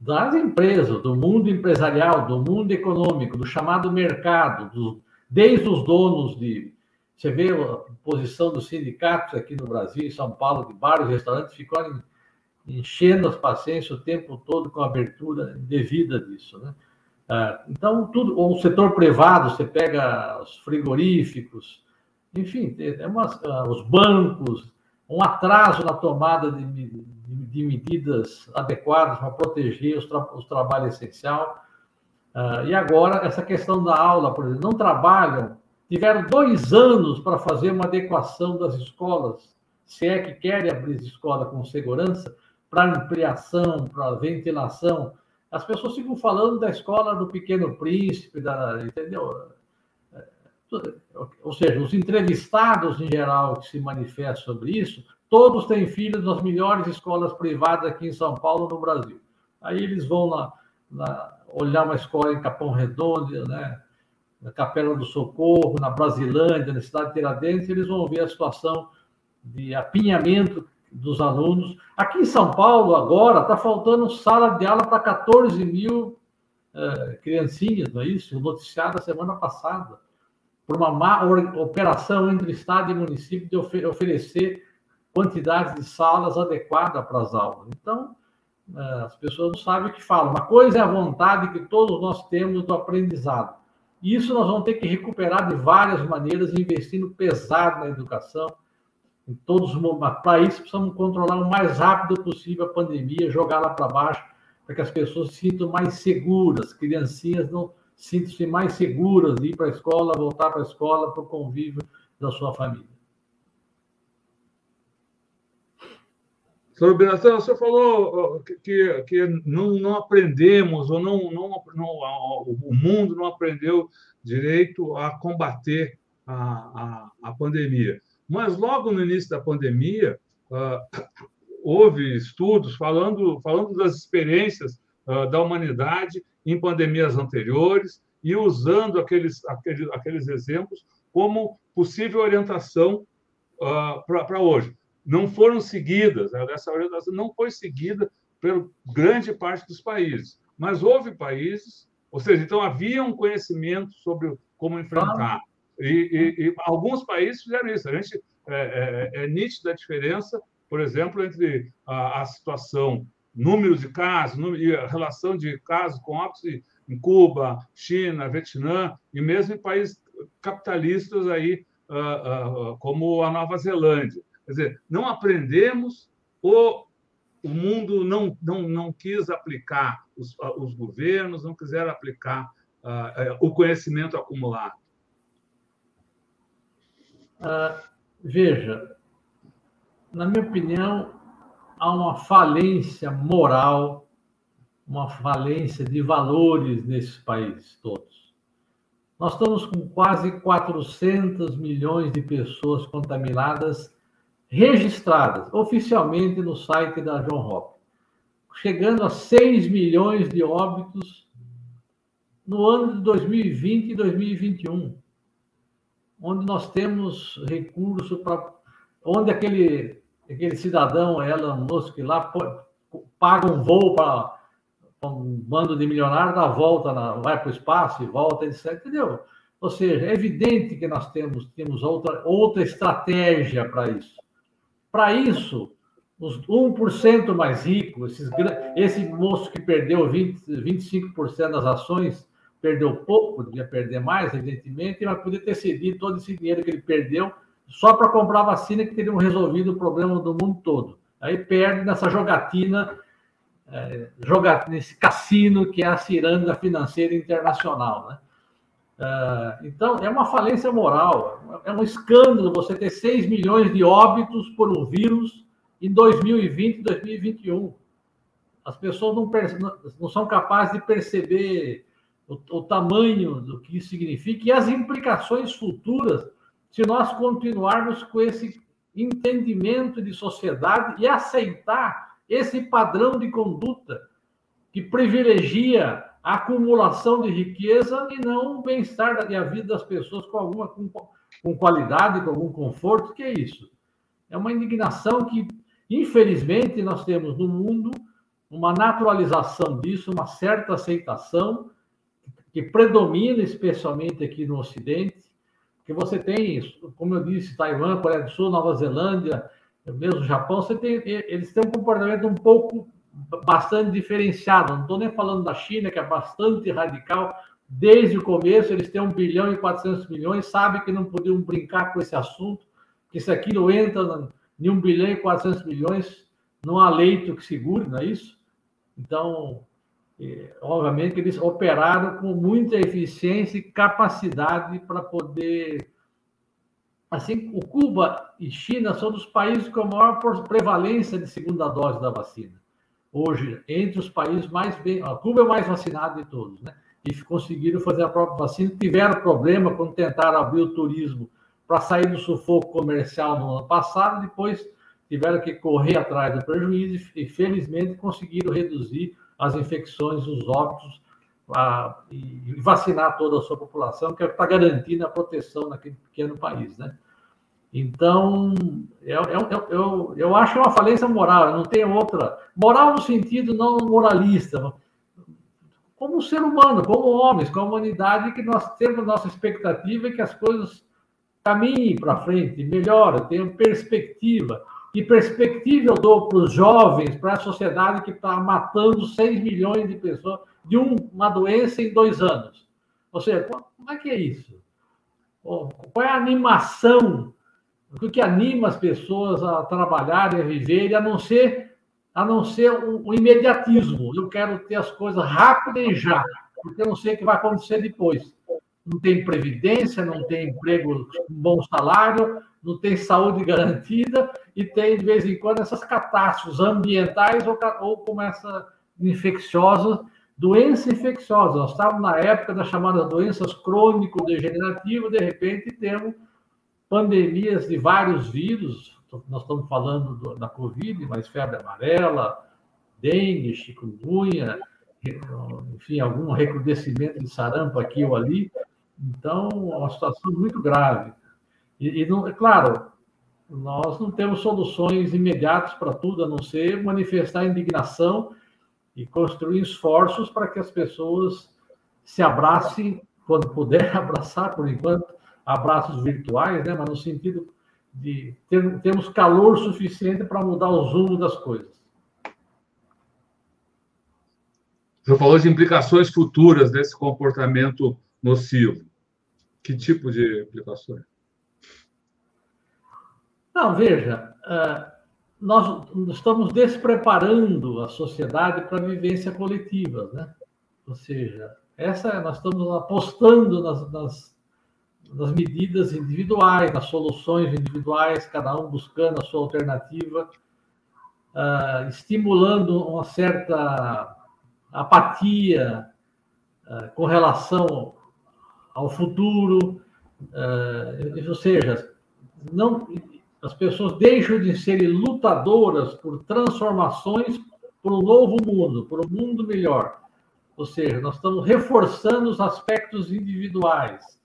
das empresas, do mundo empresarial, do mundo econômico, do chamado mercado, do, desde os donos de você vê a posição dos sindicatos aqui no Brasil, em São Paulo, de vários restaurantes ficarem enchendo as paciências o tempo todo com a abertura devida disso. Né? Ah, então, tudo, o setor privado, você pega os frigoríficos, enfim, é uma, ah, os bancos, um atraso na tomada de, de, de medidas adequadas para proteger os, tra, os. Uh, e agora, essa questão da aula, por exemplo, não trabalham, tiveram dois anos para fazer uma adequação das escolas, se é que querem abrir escola com segurança, para ampliação, para ventilação. As pessoas ficam falando da escola do Pequeno Príncipe, da, entendeu? Ou seja, os entrevistados em geral que se manifestam sobre isso, todos têm filhos nas melhores escolas privadas aqui em São Paulo, no Brasil. Aí eles vão lá, lá olhar uma escola em Capão Redondo, né? Na Capela do Socorro, na Brasilândia, na cidade de Tiradentes, eles vão ver a situação de apinhamento dos alunos. Aqui em São Paulo, agora, está faltando sala de aula para 14 mil uh, criancinhas, não é isso? O noticiário da semana passada, por uma má operação entre Estado e município de ofer oferecer quantidade de salas adequada para as aulas. Então, uh, as pessoas não sabem o que falam. Uma coisa é a vontade que todos nós temos do aprendizado. E isso nós vamos ter que recuperar de várias maneiras, investindo pesado na educação, em todos os países precisamos controlar o mais rápido possível a pandemia, jogá-la para baixo, para que as pessoas se sintam mais seguras, criancinhas não sintam-se mais seguras de ir para a escola, voltar para a escola, para o convívio da sua família. Senhor Benatão, você falou que, que não, não aprendemos, ou não, não, não, o mundo não aprendeu direito a combater a, a, a pandemia. Mas logo no início da pandemia, uh, houve estudos falando, falando das experiências uh, da humanidade em pandemias anteriores e usando aqueles, aqueles, aqueles exemplos como possível orientação uh, para hoje. Não foram seguidas, né? essa orientação não foi seguida por grande parte dos países, mas houve países, ou seja, então havia um conhecimento sobre como enfrentar. E, e, e, alguns países fizeram isso. A gente é, é, é nítida a diferença, por exemplo, entre a, a situação, número de casos número, a relação de casos com óbitos em Cuba, China, Vietnã e mesmo em países capitalistas aí, uh, uh, como a Nova Zelândia. Quer dizer, não aprendemos ou o mundo não, não, não quis aplicar, os, os governos não quiseram aplicar uh, o conhecimento acumulado. Uh, veja, na minha opinião, há uma falência moral, uma falência de valores nesses países todos. Nós estamos com quase 400 milhões de pessoas contaminadas registradas oficialmente no site da John Hopkins, chegando a 6 milhões de óbitos no ano de 2020 e 2021 onde nós temos recurso para. onde aquele, aquele cidadão, Elon Musk, lá paga um voo para um bando de milionários, dá volta, na, vai para o espaço e volta, etc. Entendeu? Ou seja, é evidente que nós temos, temos outra, outra estratégia para isso. Para isso, os 1% mais ricos, esses, esse moço que perdeu 20, 25% das ações, perdeu pouco, devia perder mais, evidentemente, mas podia ter cedido todo esse dinheiro que ele perdeu só para comprar vacina que teriam resolvido o problema do mundo todo. Aí perde nessa jogatina, é, nesse cassino que é a ciranda financeira internacional. Né? É, então, é uma falência moral, é um escândalo você ter 6 milhões de óbitos por um vírus em 2020 e 2021. As pessoas não, não são capazes de perceber o, o tamanho do que isso significa e as implicações futuras se nós continuarmos com esse entendimento de sociedade e aceitar esse padrão de conduta que privilegia a acumulação de riqueza e não o bem-estar da vida das pessoas com alguma com, com qualidade, com algum conforto, que é isso. É uma indignação que, infelizmente, nós temos no mundo uma naturalização disso, uma certa aceitação, que predomina especialmente aqui no Ocidente, que você tem, como eu disse, Taiwan, Coreia do Sul, Nova Zelândia, mesmo Japão, você tem, eles têm um comportamento um pouco bastante diferenciado. Não estou nem falando da China, que é bastante radical. Desde o começo, eles têm 1 bilhão e 400 milhões, sabem que não podiam brincar com esse assunto, que se aquilo entra em 1 bilhão e 400 milhões, não há leito que segure, não é isso? Então, é, obviamente, eles operaram com muita eficiência e capacidade para poder. Assim, o Cuba e China são dos países com a maior prevalência de segunda dose da vacina. Hoje, entre os países mais bem. A Cuba é o mais vacinado de todos, né? E conseguiram fazer a própria vacina. Tiveram problema quando tentaram abrir o turismo para sair do sufoco comercial no ano passado, depois tiveram que correr atrás do prejuízo e, felizmente, conseguiram reduzir as infecções, os óbitos a, e vacinar toda a sua população, que é está garantindo a proteção naquele pequeno país, né? Então, eu, eu, eu, eu acho uma falência moral, não tem outra. Moral no sentido não moralista, como ser humano, como homens, como humanidade, que nós temos nossa expectativa e que as coisas caminhem para frente, melhorem, tenham perspectiva. Que perspectiva eu dou para os jovens, para a sociedade que está matando 6 milhões de pessoas de uma doença em dois anos? Ou seja, como é que é isso? Qual é a animação? O que anima as pessoas a trabalharem, a viverem, a não ser, a não ser o, o imediatismo? Eu quero ter as coisas rápidas e já, porque eu não sei o que vai acontecer depois. Não tem previdência, não tem emprego com bom salário, não tem saúde garantida e tem, de vez em quando, essas catástrofes ambientais ou, ou como essa infecciosa, doença infecciosa. Nós estávamos na época das chamadas doenças crônico-degenerativas, de repente temos pandemias de vários vírus, nós estamos falando do, da Covid, mas febre amarela, dengue, chikungunya, enfim, algum recrudescimento de sarampo aqui ou ali. Então, é uma situação muito grave. E, e não, é claro, nós não temos soluções imediatas para tudo, a não ser manifestar indignação e construir esforços para que as pessoas se abracem, quando puder abraçar, por enquanto, abraços virtuais, né? mas no sentido de ter, termos calor suficiente para mudar o rumo das coisas. Você falou de implicações futuras desse comportamento nocivo. Que tipo de implicações? Não, veja, é, nós estamos despreparando a sociedade para a vivência coletiva, né? Ou seja, essa nós estamos apostando nas, nas, nas medidas individuais, nas soluções individuais, cada um buscando a sua alternativa, uh, estimulando uma certa apatia uh, com relação ao futuro, uh, ou seja, não as pessoas deixam de serem lutadoras por transformações por um novo mundo, por um mundo melhor. Ou seja, nós estamos reforçando os aspectos individuais,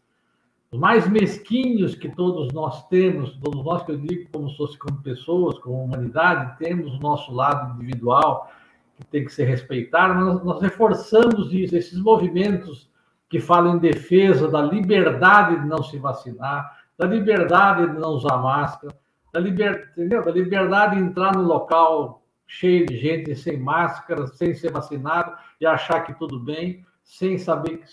os mais mesquinhos que todos nós temos, todos nós que eu digo como, como pessoas, como humanidade, temos o nosso lado individual que tem que ser respeitado, mas nós, nós reforçamos isso, esses movimentos que falam em defesa da liberdade de não se vacinar, da liberdade de não usar máscara, da, liber, entendeu? da liberdade de entrar no local cheio de gente sem máscara, sem ser vacinado e achar que tudo bem, sem saber que,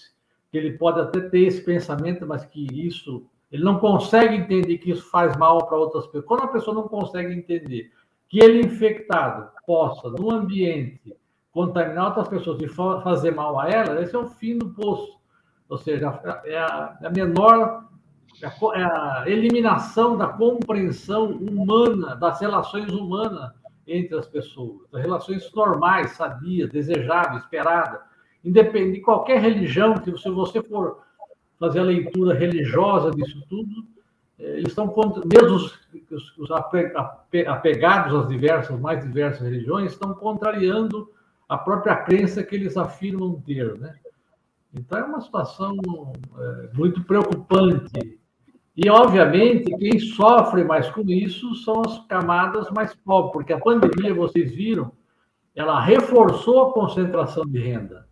que ele pode até ter esse pensamento, mas que isso ele não consegue entender que isso faz mal para outras pessoas. Quando a pessoa não consegue entender que ele infectado possa, no ambiente, contaminar outras pessoas e fazer mal a ela, esse é o fim do poço. Ou seja, é a, é a menor é a eliminação da compreensão humana, das relações humanas entre as pessoas, das relações normais, sadias, desejáveis, esperadas, independente de qualquer religião, que se você for fazer a leitura religiosa disso tudo, eh, eles estão contra, mesmo os, os apegados às diversas, mais diversas religiões, estão contrariando a própria crença que eles afirmam ter, né? Então é uma situação é, muito preocupante e, obviamente, quem sofre mais com isso são as camadas mais pobres, porque a pandemia, vocês viram, ela reforçou a concentração de renda.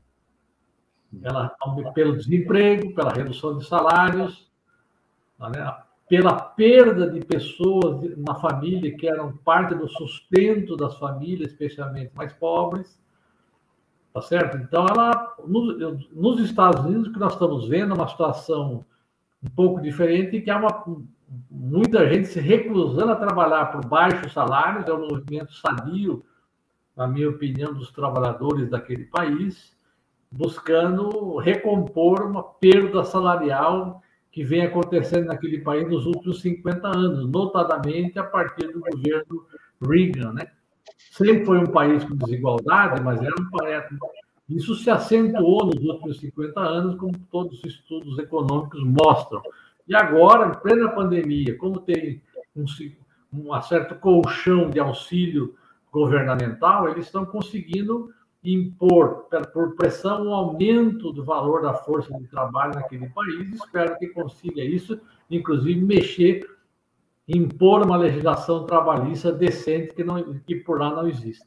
Pelo desemprego, pela redução de salários, né, pela perda de pessoas na família que eram parte do sustento das famílias, especialmente mais pobres. Tá certo? Então, ela, nos, nos Estados Unidos, o que nós estamos vendo é uma situação um pouco diferente, que há uma, muita gente se recusando a trabalhar por baixos salários, é um movimento sadio, na minha opinião, dos trabalhadores daquele país, buscando recompor uma perda salarial que vem acontecendo naquele país nos últimos 50 anos, notadamente a partir do governo Reagan, né? Sempre foi um país com desigualdade, mas era um país. Isso se acentuou nos últimos 50 anos, como todos os estudos econômicos mostram. E agora, em plena pandemia, como tem um, um certo colchão de auxílio governamental, eles estão conseguindo impor, por pressão, um aumento do valor da força de trabalho naquele país. Espero que consiga isso, inclusive mexer, impor uma legislação trabalhista decente que, não, que por lá não existe.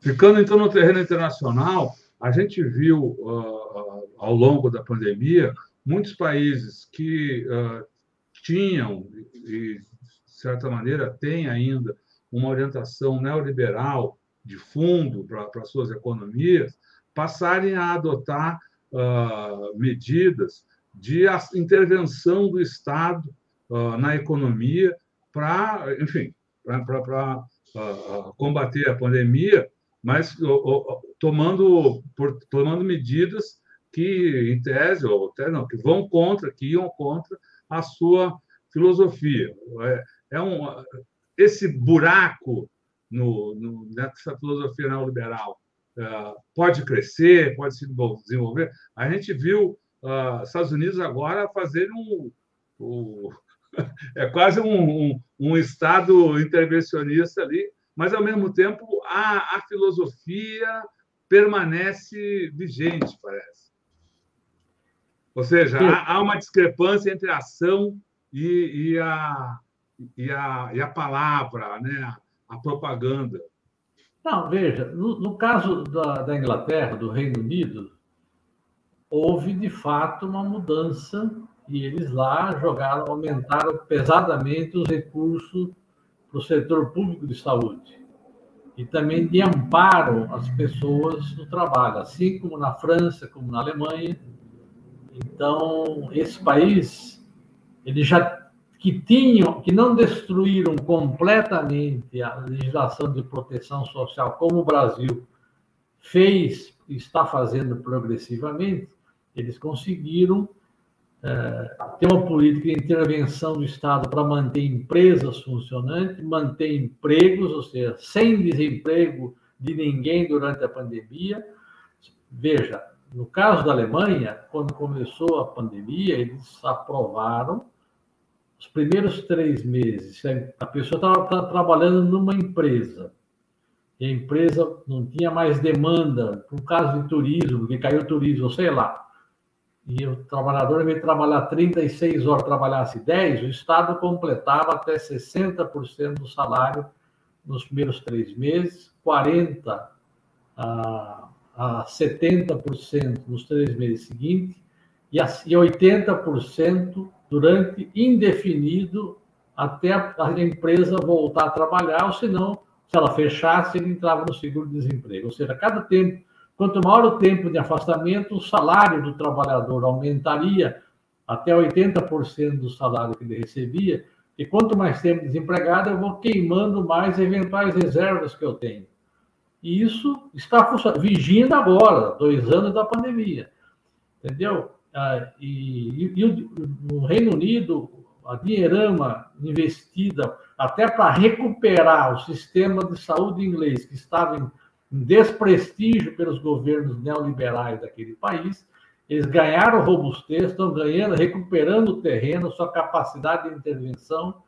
Ficando então no terreno internacional, a gente viu uh, ao longo da pandemia muitos países que uh, tinham, e de certa maneira têm ainda, uma orientação neoliberal de fundo para suas economias, passarem a adotar uh, medidas de intervenção do Estado uh, na economia para, enfim, para uh, combater a pandemia, mas tomando, por, tomando medidas que, em tese, ou até não, que vão contra, que iam contra a sua filosofia. É, é um, esse buraco no, no, nessa filosofia neoliberal uh, pode crescer, pode se desenvolver. A gente viu uh, Estados Unidos agora fazer um, um é quase um, um, um, estado intervencionista ali, mas ao mesmo tempo a, a filosofia permanece vigente, parece. Ou seja, há, há, uma discrepância entre a ação e, e, a, e, a, e a palavra, né? A propaganda. Não, veja, no, no caso da, da, Inglaterra, do Reino Unido, houve de fato uma mudança e eles lá jogaram, aumentaram pesadamente os recursos para o setor público de saúde e também de amparo às pessoas no trabalho, assim como na França, como na Alemanha. Então, esse país ele já que tinham, que não destruíram completamente a legislação de proteção social, como o Brasil fez e está fazendo progressivamente, eles conseguiram é, ter uma política de intervenção do Estado para manter empresas funcionantes, manter empregos, ou seja, sem desemprego de ninguém durante a pandemia. Veja, no caso da Alemanha, quando começou a pandemia, eles aprovaram os primeiros três meses, a pessoa estava trabalhando numa empresa, e a empresa não tinha mais demanda, por caso de turismo, porque caiu o turismo, sei lá, e o trabalhador, de trabalhar 36 horas, trabalhasse 10, o Estado completava até 60% do salário nos primeiros três meses, 40% a, a 70% nos três meses seguintes, e 80% durante indefinido até a empresa voltar a trabalhar, ou senão, se ela fechasse, ele entrava no seguro-desemprego. Ou seja, cada tempo, quanto maior o tempo de afastamento, o salário do trabalhador aumentaria até 80% do salário que ele recebia, e quanto mais tempo desempregado, eu vou queimando mais eventuais reservas que eu tenho. E isso está vigindo agora, dois anos da pandemia. Entendeu? Ah, e, e, no Reino Unido, a dinheirama investida até para recuperar o sistema de saúde inglês, que estava em, em desprestígio pelos governos neoliberais daquele país, eles ganharam robustez, estão ganhando, recuperando o terreno, sua capacidade de intervenção,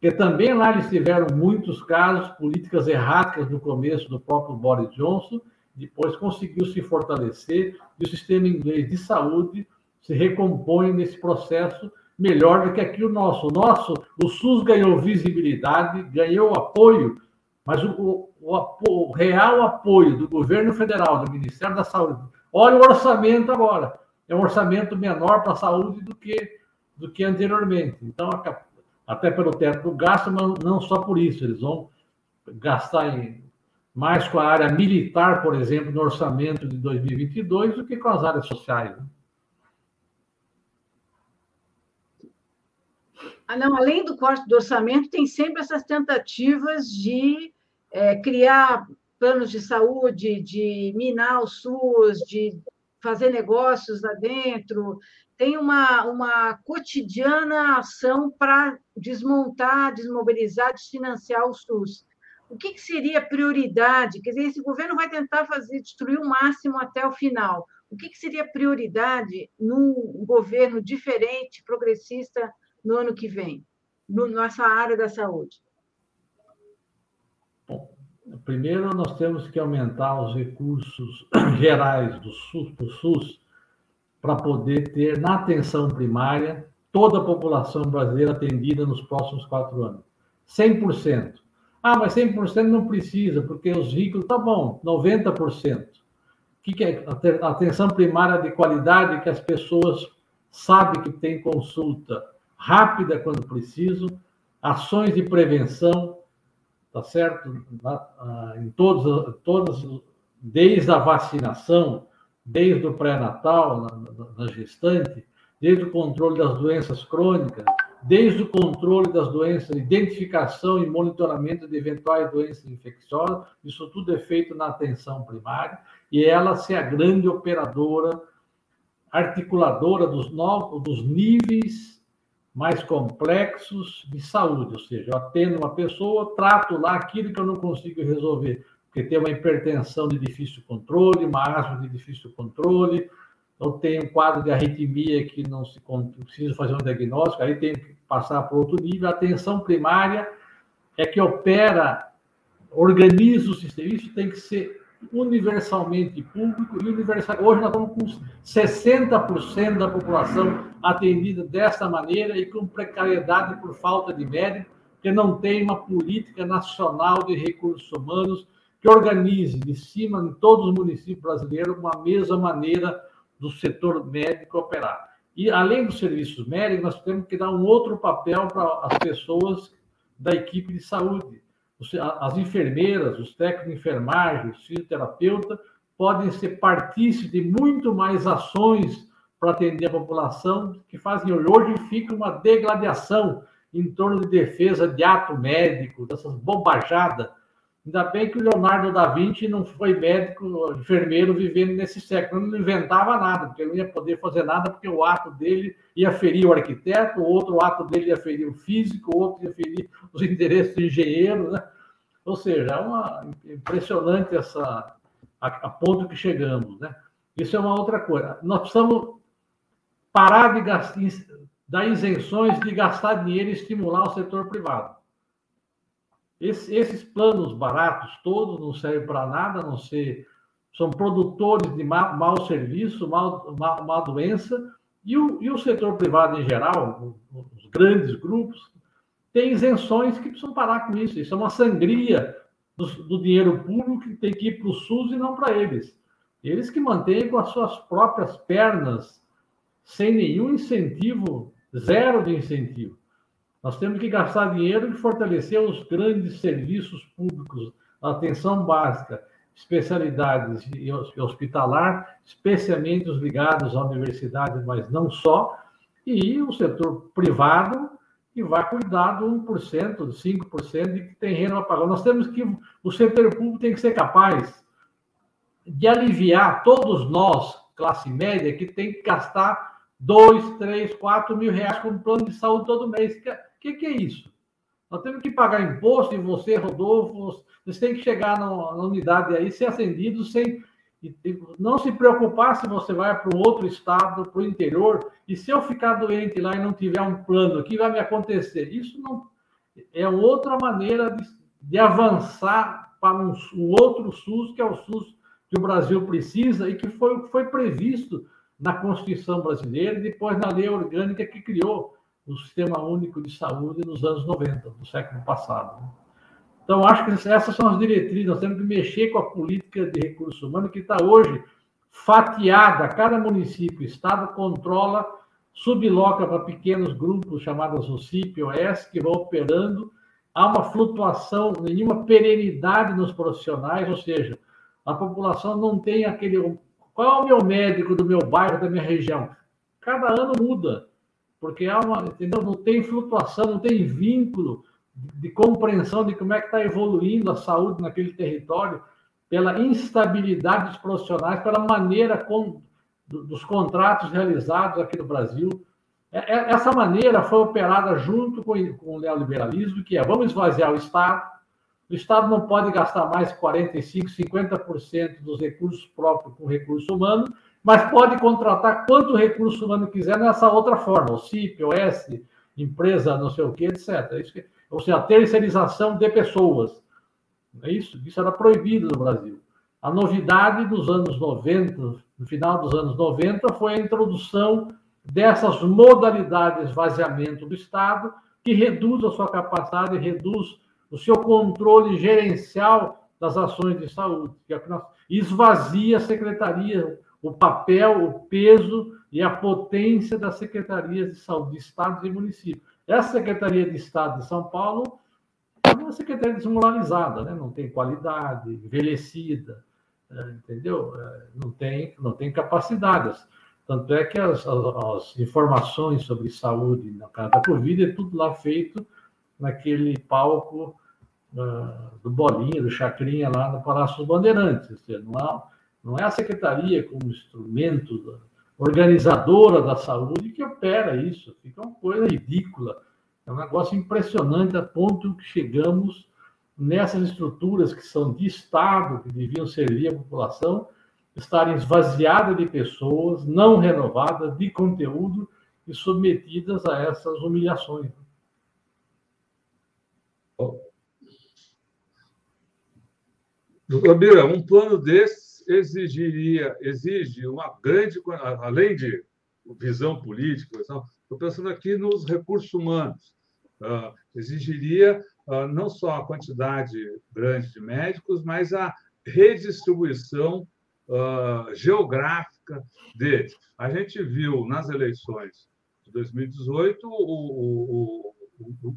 porque também lá eles tiveram muitos casos, políticas erráticas no começo do próprio Boris Johnson, depois conseguiu se fortalecer, e o sistema inglês de saúde se recompõe nesse processo melhor do que aqui o nosso. O nosso, o SUS ganhou visibilidade, ganhou apoio, mas o, o, o, real apoio do governo federal, do Ministério da Saúde, olha o orçamento agora, é um orçamento menor para a saúde do que do que anteriormente. Então, até pelo teto do gasto, mas não só por isso, eles vão gastar em, mais com a área militar, por exemplo, no orçamento de 2022, do que com as áreas sociais. Né? Ah, não, além do corte do orçamento, tem sempre essas tentativas de é, criar planos de saúde, de minar o SUS, de fazer negócios lá dentro. Tem uma, uma cotidiana ação para desmontar, desmobilizar, desfinanciar o SUS. O que, que seria prioridade? Quer dizer, esse governo vai tentar fazer destruir o máximo até o final. O que, que seria prioridade num governo diferente, progressista, no ano que vem, no, nessa área da saúde? Bom, primeiro nós temos que aumentar os recursos gerais do SUS, do SUS para poder ter na atenção primária toda a população brasileira atendida nos próximos quatro anos. 100%. Ah, mas 100% não precisa, porque os ricos, tá bom, 90%. O que é atenção primária de qualidade que as pessoas sabem que tem consulta, rápida quando preciso, ações de prevenção, tá certo? Em todos, todas, desde a vacinação, desde o pré-natal, na, na gestante, desde o controle das doenças crônicas, desde o controle das doenças, identificação e monitoramento de eventuais doenças infecciosas, isso tudo é feito na atenção primária, e ela ser a grande operadora, articuladora dos, novos, dos níveis mais complexos de saúde, ou seja, eu atendo uma pessoa, trato lá aquilo que eu não consigo resolver, porque tem uma hipertensão de difícil controle, uma asma de difícil controle, eu tenho um quadro de arritmia que não se precisa fazer um diagnóstico, aí tem que passar para outro nível. A atenção primária é que opera, organiza o sistema, isso tem que ser universalmente público e universal. Hoje nós estamos com 60% da população atendida dessa maneira e com precariedade por falta de médico, porque não tem uma política nacional de recursos humanos que organize de cima em todos os municípios brasileiros uma mesma maneira do setor médico operar. E além dos serviços médicos, nós temos que dar um outro papel para as pessoas da equipe de saúde as enfermeiras, os técnicos de enfermagem, os fisioterapeutas, podem ser partícipes de muito mais ações para atender a população que fazem hoje. Fica uma degladiação em torno de defesa de ato médico, dessas bobajadas. Ainda bem que o Leonardo da Vinci não foi médico, enfermeiro vivendo nesse século, ele não inventava nada, porque ele não ia poder fazer nada, porque o ato dele ia ferir o arquiteto, o outro ato dele ia ferir o físico, o outro ia ferir os interesses do engenheiro, né? Ou seja, é uma impressionante essa a, a ponto que chegamos, né? Isso é uma outra coisa. Nós precisamos parar de gastar, dar isenções de gastar dinheiro e estimular o setor privado. Esse, esses planos baratos todos não servem para nada, a não ser são produtores de mau, mau serviço, mau, mau, má doença, e o, e o setor privado em geral, os grandes grupos, tem isenções que precisam parar com isso. Isso é uma sangria do, do dinheiro público que tem que ir para o SUS e não para eles. Eles que mantêm com as suas próprias pernas, sem nenhum incentivo, zero de incentivo. Nós temos que gastar dinheiro e fortalecer os grandes serviços públicos, atenção básica, especialidades e hospitalar, especialmente os ligados à universidade, mas não só, e o setor privado, que vai cuidar do 1%, do 5% de que tem renda a pagar. Nós temos que, o setor público tem que ser capaz de aliviar todos nós, classe média, que tem que gastar 2, 3, 4 mil reais com plano de saúde todo mês. O que, que, é isso? Nós temos que pagar imposto e você, Rodolfo, vocês têm que chegar na, unidade aí, ser atendido sem e, não se preocupar se você vai para um outro estado, para o interior, e se eu ficar doente lá e não tiver um plano, o que vai me acontecer? Isso não é outra maneira de, de avançar para um, um, outro SUS, que é o SUS que o Brasil precisa e que foi, foi previsto na Constituição brasileira e depois na lei orgânica que criou o Sistema Único de Saúde nos anos 90, do século passado. Né? Então, acho que essas são as diretrizes. Nós temos que mexer com a política de recursos humanos que está hoje fatiada. Cada município, estado controla subloca para pequenos grupos chamados OCIP, OS, que vão operando. Há uma flutuação, nenhuma perenidade nos profissionais, ou seja, a população não tem aquele. Qual é o meu médico do meu bairro, da minha região? Cada ano muda, porque há uma, entendeu? não tem flutuação, não tem vínculo de compreensão de como é que está evoluindo a saúde naquele território, pela instabilidade dos profissionais, pela maneira com, dos contratos realizados aqui no Brasil. É, é, essa maneira foi operada junto com, o neoliberalismo, que é vamos esvaziar o Estado, o Estado não pode gastar mais 45%, 50% dos recursos próprios com recurso humano, mas pode contratar quanto recurso humano quiser nessa outra forma, o CIP, OS, empresa não sei o que, etc. Isso que, ou seja, a terceirização de pessoas. É isso? Isso era proibido no Brasil. A novidade dos anos 90, no final dos anos 90, foi a introdução dessas modalidades de esvaziamento do Estado, que reduz a sua capacidade, reduz o seu controle gerencial das ações de saúde, é esvazia a secretaria, o papel, o peso e a potência das secretarias de saúde de estados e municípios. Essa Secretaria de Estado de São Paulo é uma secretaria desmoralizada, né? não tem qualidade, envelhecida, é, entendeu? É, não tem, não tem capacidades. Tanto é que as, as, as informações sobre saúde na cara da Covid é tudo lá feito naquele palco uh, do Bolinha, do Chacrinha, lá no Palácio dos Bandeirantes. Não, é, não é a secretaria como instrumento organizadora da saúde que opera isso. Fica uma coisa ridícula. É um negócio impressionante a ponto que chegamos nessas estruturas que são de Estado, que deviam servir a população, estarem esvaziadas de pessoas, não renovadas, de conteúdo e submetidas a essas humilhações. Bira, um plano desse exigiria, exige uma grande, além de visão política, estou pensando aqui nos recursos humanos, uh, exigiria uh, não só a quantidade grande de médicos, mas a redistribuição uh, geográfica deles. A gente viu nas eleições de 2018 o, o, o,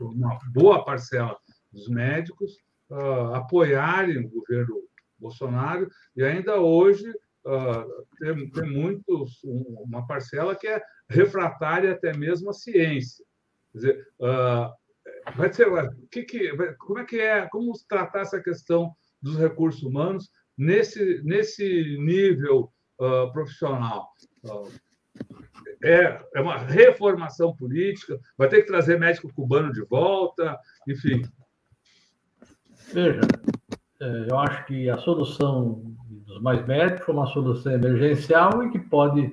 uma boa parcela dos médicos uh, apoiarem o governo Bolsonaro, e ainda hoje uh, tem, tem muitos, um, uma parcela que é refratária até mesmo à ciência. Quer dizer, uh, vai ser, que, que, como é que é, como tratar essa questão dos recursos humanos nesse, nesse nível uh, profissional? Uh, é, é uma reformação política, vai ter que trazer médico cubano de volta, enfim. Veja, é, eu acho que a solução dos mais médicos é uma solução emergencial e que pode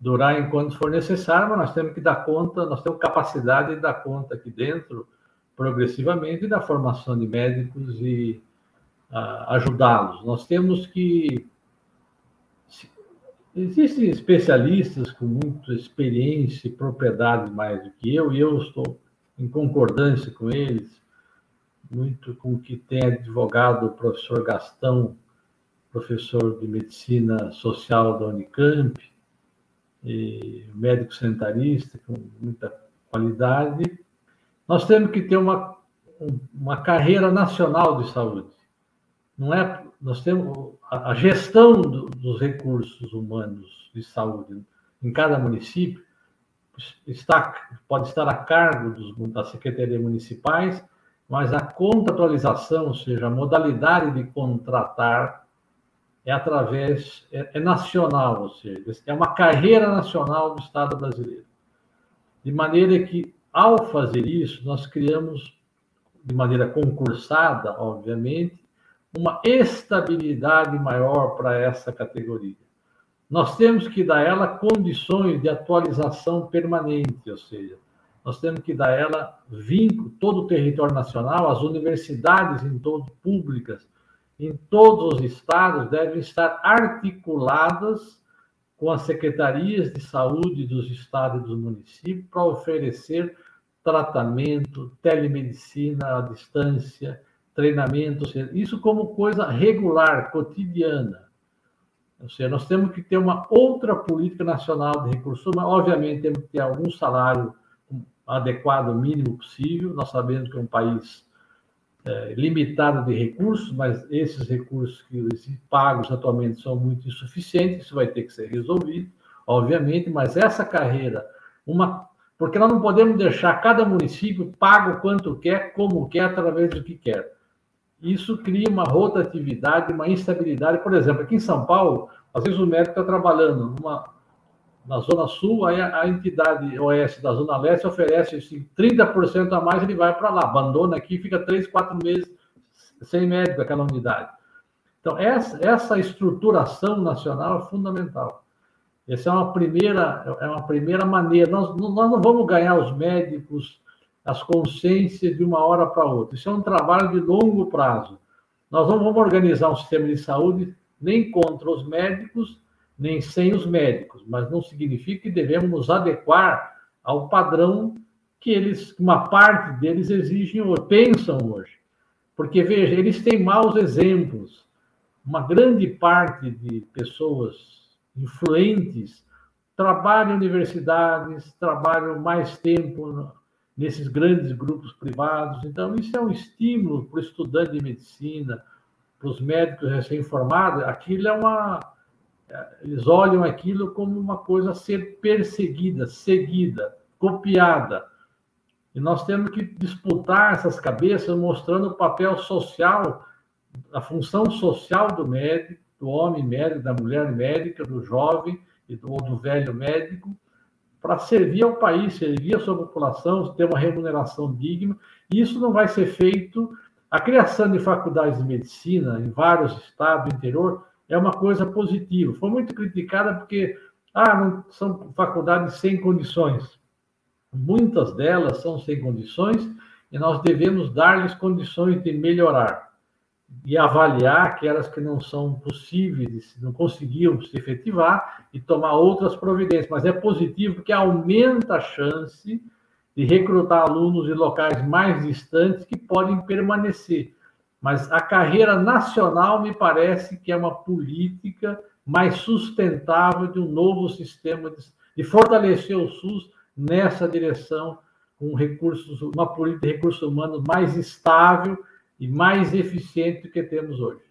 durar enquanto for necessário, mas nós temos que dar conta, nós temos capacidade de dar conta aqui dentro, progressivamente, da formação de médicos e uh, ajudá-los. Nós temos que. Existem especialistas com muita experiência e propriedade mais do que eu, e eu estou em concordância com eles muito com o que tem advogado o professor Gastão, professor de medicina social da Unicamp, e médico sanitarista com muita qualidade. Nós temos que ter uma, uma carreira nacional de saúde. Não é, nós temos a, gestão do, dos recursos humanos de saúde em cada município está, pode estar a cargo dos, das secretarias municipais mas a contratualização, ou seja, a modalidade de contratar é através, é, é, nacional, ou seja, é uma carreira nacional do Estado brasileiro. De maneira que, ao fazer isso, nós criamos, de maneira concursada, obviamente, uma estabilidade maior para essa categoria. Nós temos que dar ela condições de atualização permanente, ou seja, nós temos que dar ela vínculo, todo o território nacional, as universidades em todo públicas, em todos os estados devem estar articuladas com as secretarias de saúde dos estados e dos municípios para oferecer tratamento, telemedicina à distância, treinamento, isso como coisa regular, cotidiana. Ou seja, nós temos que ter uma outra política nacional de recursos humanos. Obviamente, temos que ter algum salário adequado, mínimo possível. Nós sabemos que é um país é, limitado de recursos, mas esses recursos que pagos atualmente são muito insuficientes. Isso vai ter que ser resolvido, obviamente. Mas essa carreira, uma porque nós não podemos deixar cada município pago quanto quer, como quer, através do que quer. Isso cria uma rotatividade, uma instabilidade. Por exemplo, aqui em São Paulo, às vezes o médico está trabalhando numa, na Zona Sul, aí a, a entidade OS da Zona Leste oferece assim, 30% a mais, ele vai para lá, abandona aqui, fica três, quatro meses sem médico aquela unidade. Então, essa, essa estruturação nacional é fundamental. Essa é uma primeira, é uma primeira maneira. Nós, nós não vamos ganhar os médicos, as consciências de uma hora para outra. Isso é um trabalho de longo prazo. Nós não vamos organizar um sistema de saúde nem contra os médicos, nem sem os médicos, mas não significa que devemos nos adequar ao padrão que eles, uma parte deles exigem ou pensam hoje. Porque, veja, eles têm maus exemplos. Uma grande parte de pessoas influentes trabalham em universidades, trabalham mais tempo nesses grandes grupos privados. Então, isso é um estímulo para o estudante de medicina, para os médicos recém-formados. Aquilo é uma. Eles olham aquilo como uma coisa a ser perseguida, seguida, copiada. E nós temos que disputar essas cabeças, mostrando o papel social, a função social do médico, do homem médico, da mulher médica, do jovem do, do velho médico, para servir ao país, servir a sua população, ter uma remuneração digna. Isso não vai ser feito. A criação de faculdades de medicina em vários estados do interior é uma coisa positiva. Foi muito criticada porque ah, não, são faculdades sem condições. Muitas delas são sem condições e nós devemos dar-lhes condições de melhorar e avaliar aquelas que não são possíveis, não conseguiam se efetivar e tomar outras providências. Mas é positivo porque aumenta a chance de recrutar alunos de locais mais distantes que podem permanecer. Mas a carreira nacional me parece que é uma política mais sustentável de um novo sistema de, de fortalecer o SUS nessa direção, com recursos, uma política de recursos humanos mais estável e mais eficiente do que temos hoje.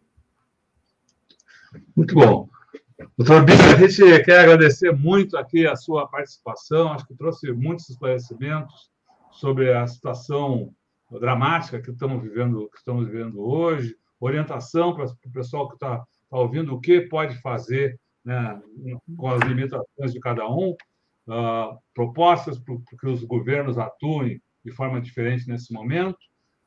Muito bom. Doutor Bia, a gente quer agradecer muito aqui a sua participação, acho que trouxe muitos esclarecimentos sobre a situação dramática que estamos vivendo, que estamos vivendo hoje, orientação para o pessoal que está tá ouvindo o que pode fazer né, com as limitações de cada um, uh, propostas para que os governos atuem de forma diferente nesse momento,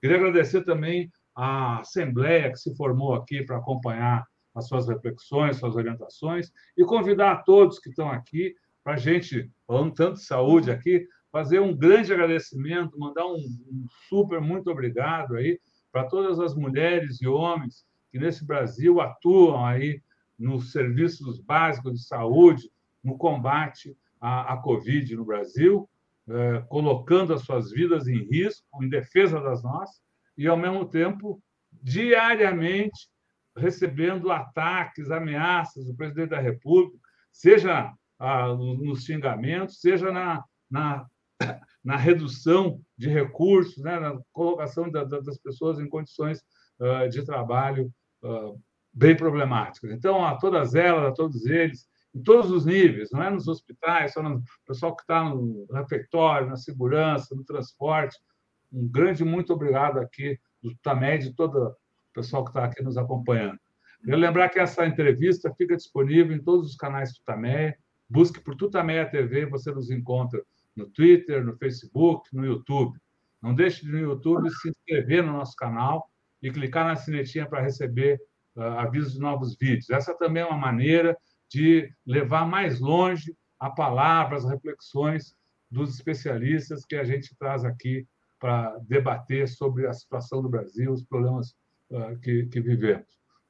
Queria agradecer também à Assembleia que se formou aqui para acompanhar as suas reflexões, suas orientações, e convidar a todos que estão aqui para a gente, falando tanto de saúde aqui, fazer um grande agradecimento, mandar um, um super muito obrigado aí para todas as mulheres e homens que nesse Brasil atuam aí nos serviços básicos de saúde, no combate à, à Covid no Brasil. É, colocando as suas vidas em risco, em defesa das nossas, e, ao mesmo tempo, diariamente recebendo ataques, ameaças do presidente da República, seja ah, nos xingamentos, seja na, na, na redução de recursos, né, na colocação da, da, das pessoas em condições uh, de trabalho uh, bem problemáticas. Então, a todas elas, a todos eles, em todos os níveis, não é nos hospitais, só no pessoal que está no refeitório, na segurança, no transporte. Um grande muito obrigado aqui do TAMED e todo o pessoal que está aqui nos acompanhando. Quero lembrar que essa entrevista fica disponível em todos os canais Tutameia. Busque por Tutameia TV, você nos encontra no Twitter, no Facebook, no YouTube. Não deixe de no YouTube se inscrever no nosso canal e clicar na sinetinha para receber uh, avisos de novos vídeos. Essa também é uma maneira de levar mais longe a palavra, as reflexões dos especialistas que a gente traz aqui para debater sobre a situação do Brasil, os problemas uh, que, que, vivemos.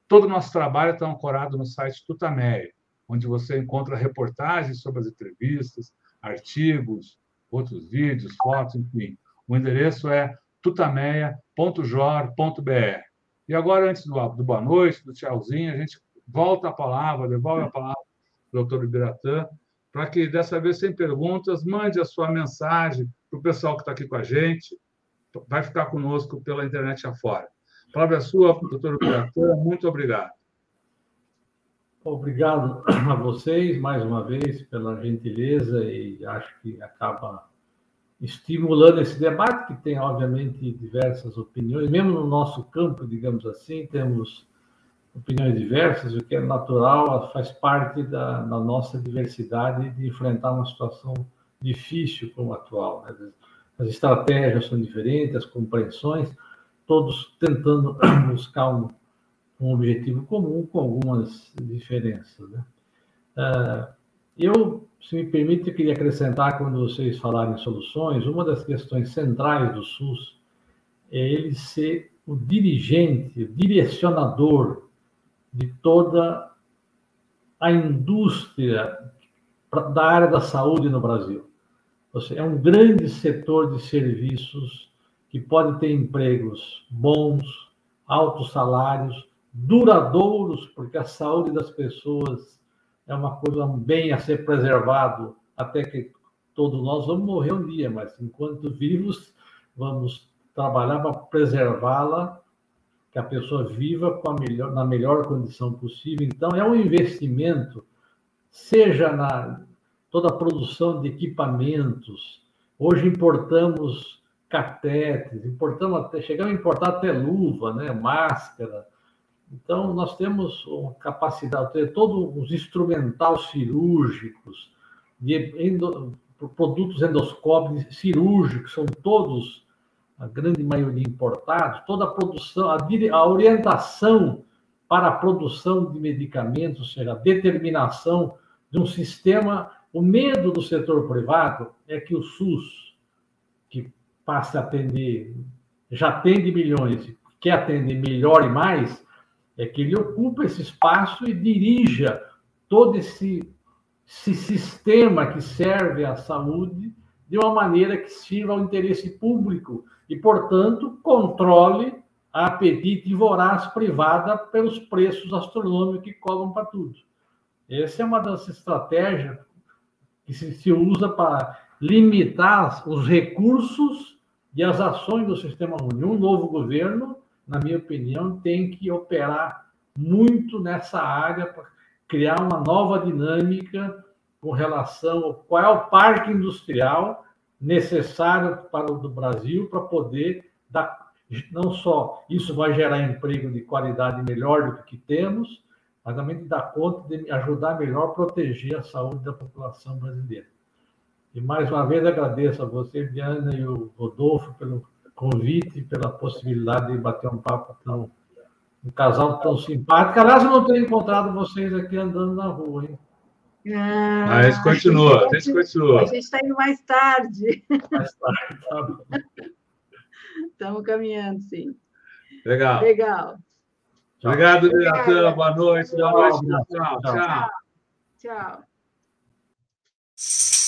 Todo o nosso trabalho está ancorado no site Tutameia, onde você encontra reportagens sobre as entrevistas, artigos, outros vídeos, fotos, enfim. O endereço é tutameia.jor.br. E agora, antes do, do boa noite, do tchauzinho, a gente volta a palavra, devolve a palavra doutor Ibiratã, para que, dessa vez, sem perguntas, mande a sua mensagem para o pessoal que está aqui com a gente, vai ficar conosco pela internet afora. A palavra é sua, doutor Ibiratã, muito obrigado. Obrigado a vocês, mais uma vez, pela gentileza e acho que acaba estimulando esse debate, que tem, obviamente, diversas opiniões, mesmo no nosso campo, digamos assim, temos opiniões diversas, o que é natural, faz parte da, da nossa diversidade de enfrentar uma situação difícil como a atual. Né? As estratégias são diferentes, as compreensões, todos tentando buscar um, um objetivo comum com algumas diferenças. Né? Uh, eu, se me permite, eu queria acrescentar, quando vocês falarem soluções, uma das questões centrais do SUS é ele ser o dirigente, o direcionador de toda a indústria da área da saúde no Brasil. Seja, é um grande setor de serviços que pode ter empregos bons, altos salários, duradouros, porque a saúde das pessoas é uma coisa bem a ser preservado até que todos nós vamos morrer um dia, mas enquanto vivos vamos trabalhar para preservá-la, que a pessoa viva com a melhor, na melhor condição possível. Então é um investimento, seja na toda a produção de equipamentos. Hoje importamos catéteres, importamos até chegamos a importar até luva, né, máscara, então, nós temos uma capacidade, todos os instrumentais cirúrgicos, de endo, produtos endoscópicos cirúrgicos, são todos, a grande maioria importados, toda a produção, a, a orientação para a produção de medicamentos, ou seja, a determinação de um sistema. O medo do setor privado é que o SUS, que passa a atender, já atende milhões, quer atender melhor e mais, é que ele ocupa esse espaço e dirija todo esse, esse sistema que serve à saúde de uma maneira que sirva ao interesse público e, portanto, controle a apetite voraz privada pelos preços astronômicos que cobram para tudo. Essa é uma das estratégias que se, usa para limitar os recursos e as ações do sistema único. Um novo governo na minha opinião, tem que operar muito nessa área para criar uma nova dinâmica com relação ao qual é o parque industrial necessário para o Brasil para poder dar não só isso vai gerar emprego de qualidade melhor do que temos, mas também dar conta de ajudar melhor a proteger a saúde da população brasileira. E mais uma vez agradeço a você, Diana, e o Rodolfo pelo convite, pela possibilidade de bater um papo tão. um casal tão simpático. Aliás, eu não tenho encontrado vocês aqui andando na rua, hein? Ah, Mas continua, a gente continua. A gente está indo mais tarde. Mais tarde. Tá Estamos caminhando, sim. Legal. Legal. Tchau. Obrigado, Biratã. Boa noite. Boa noite. Tchau. Tchau. tchau. tchau.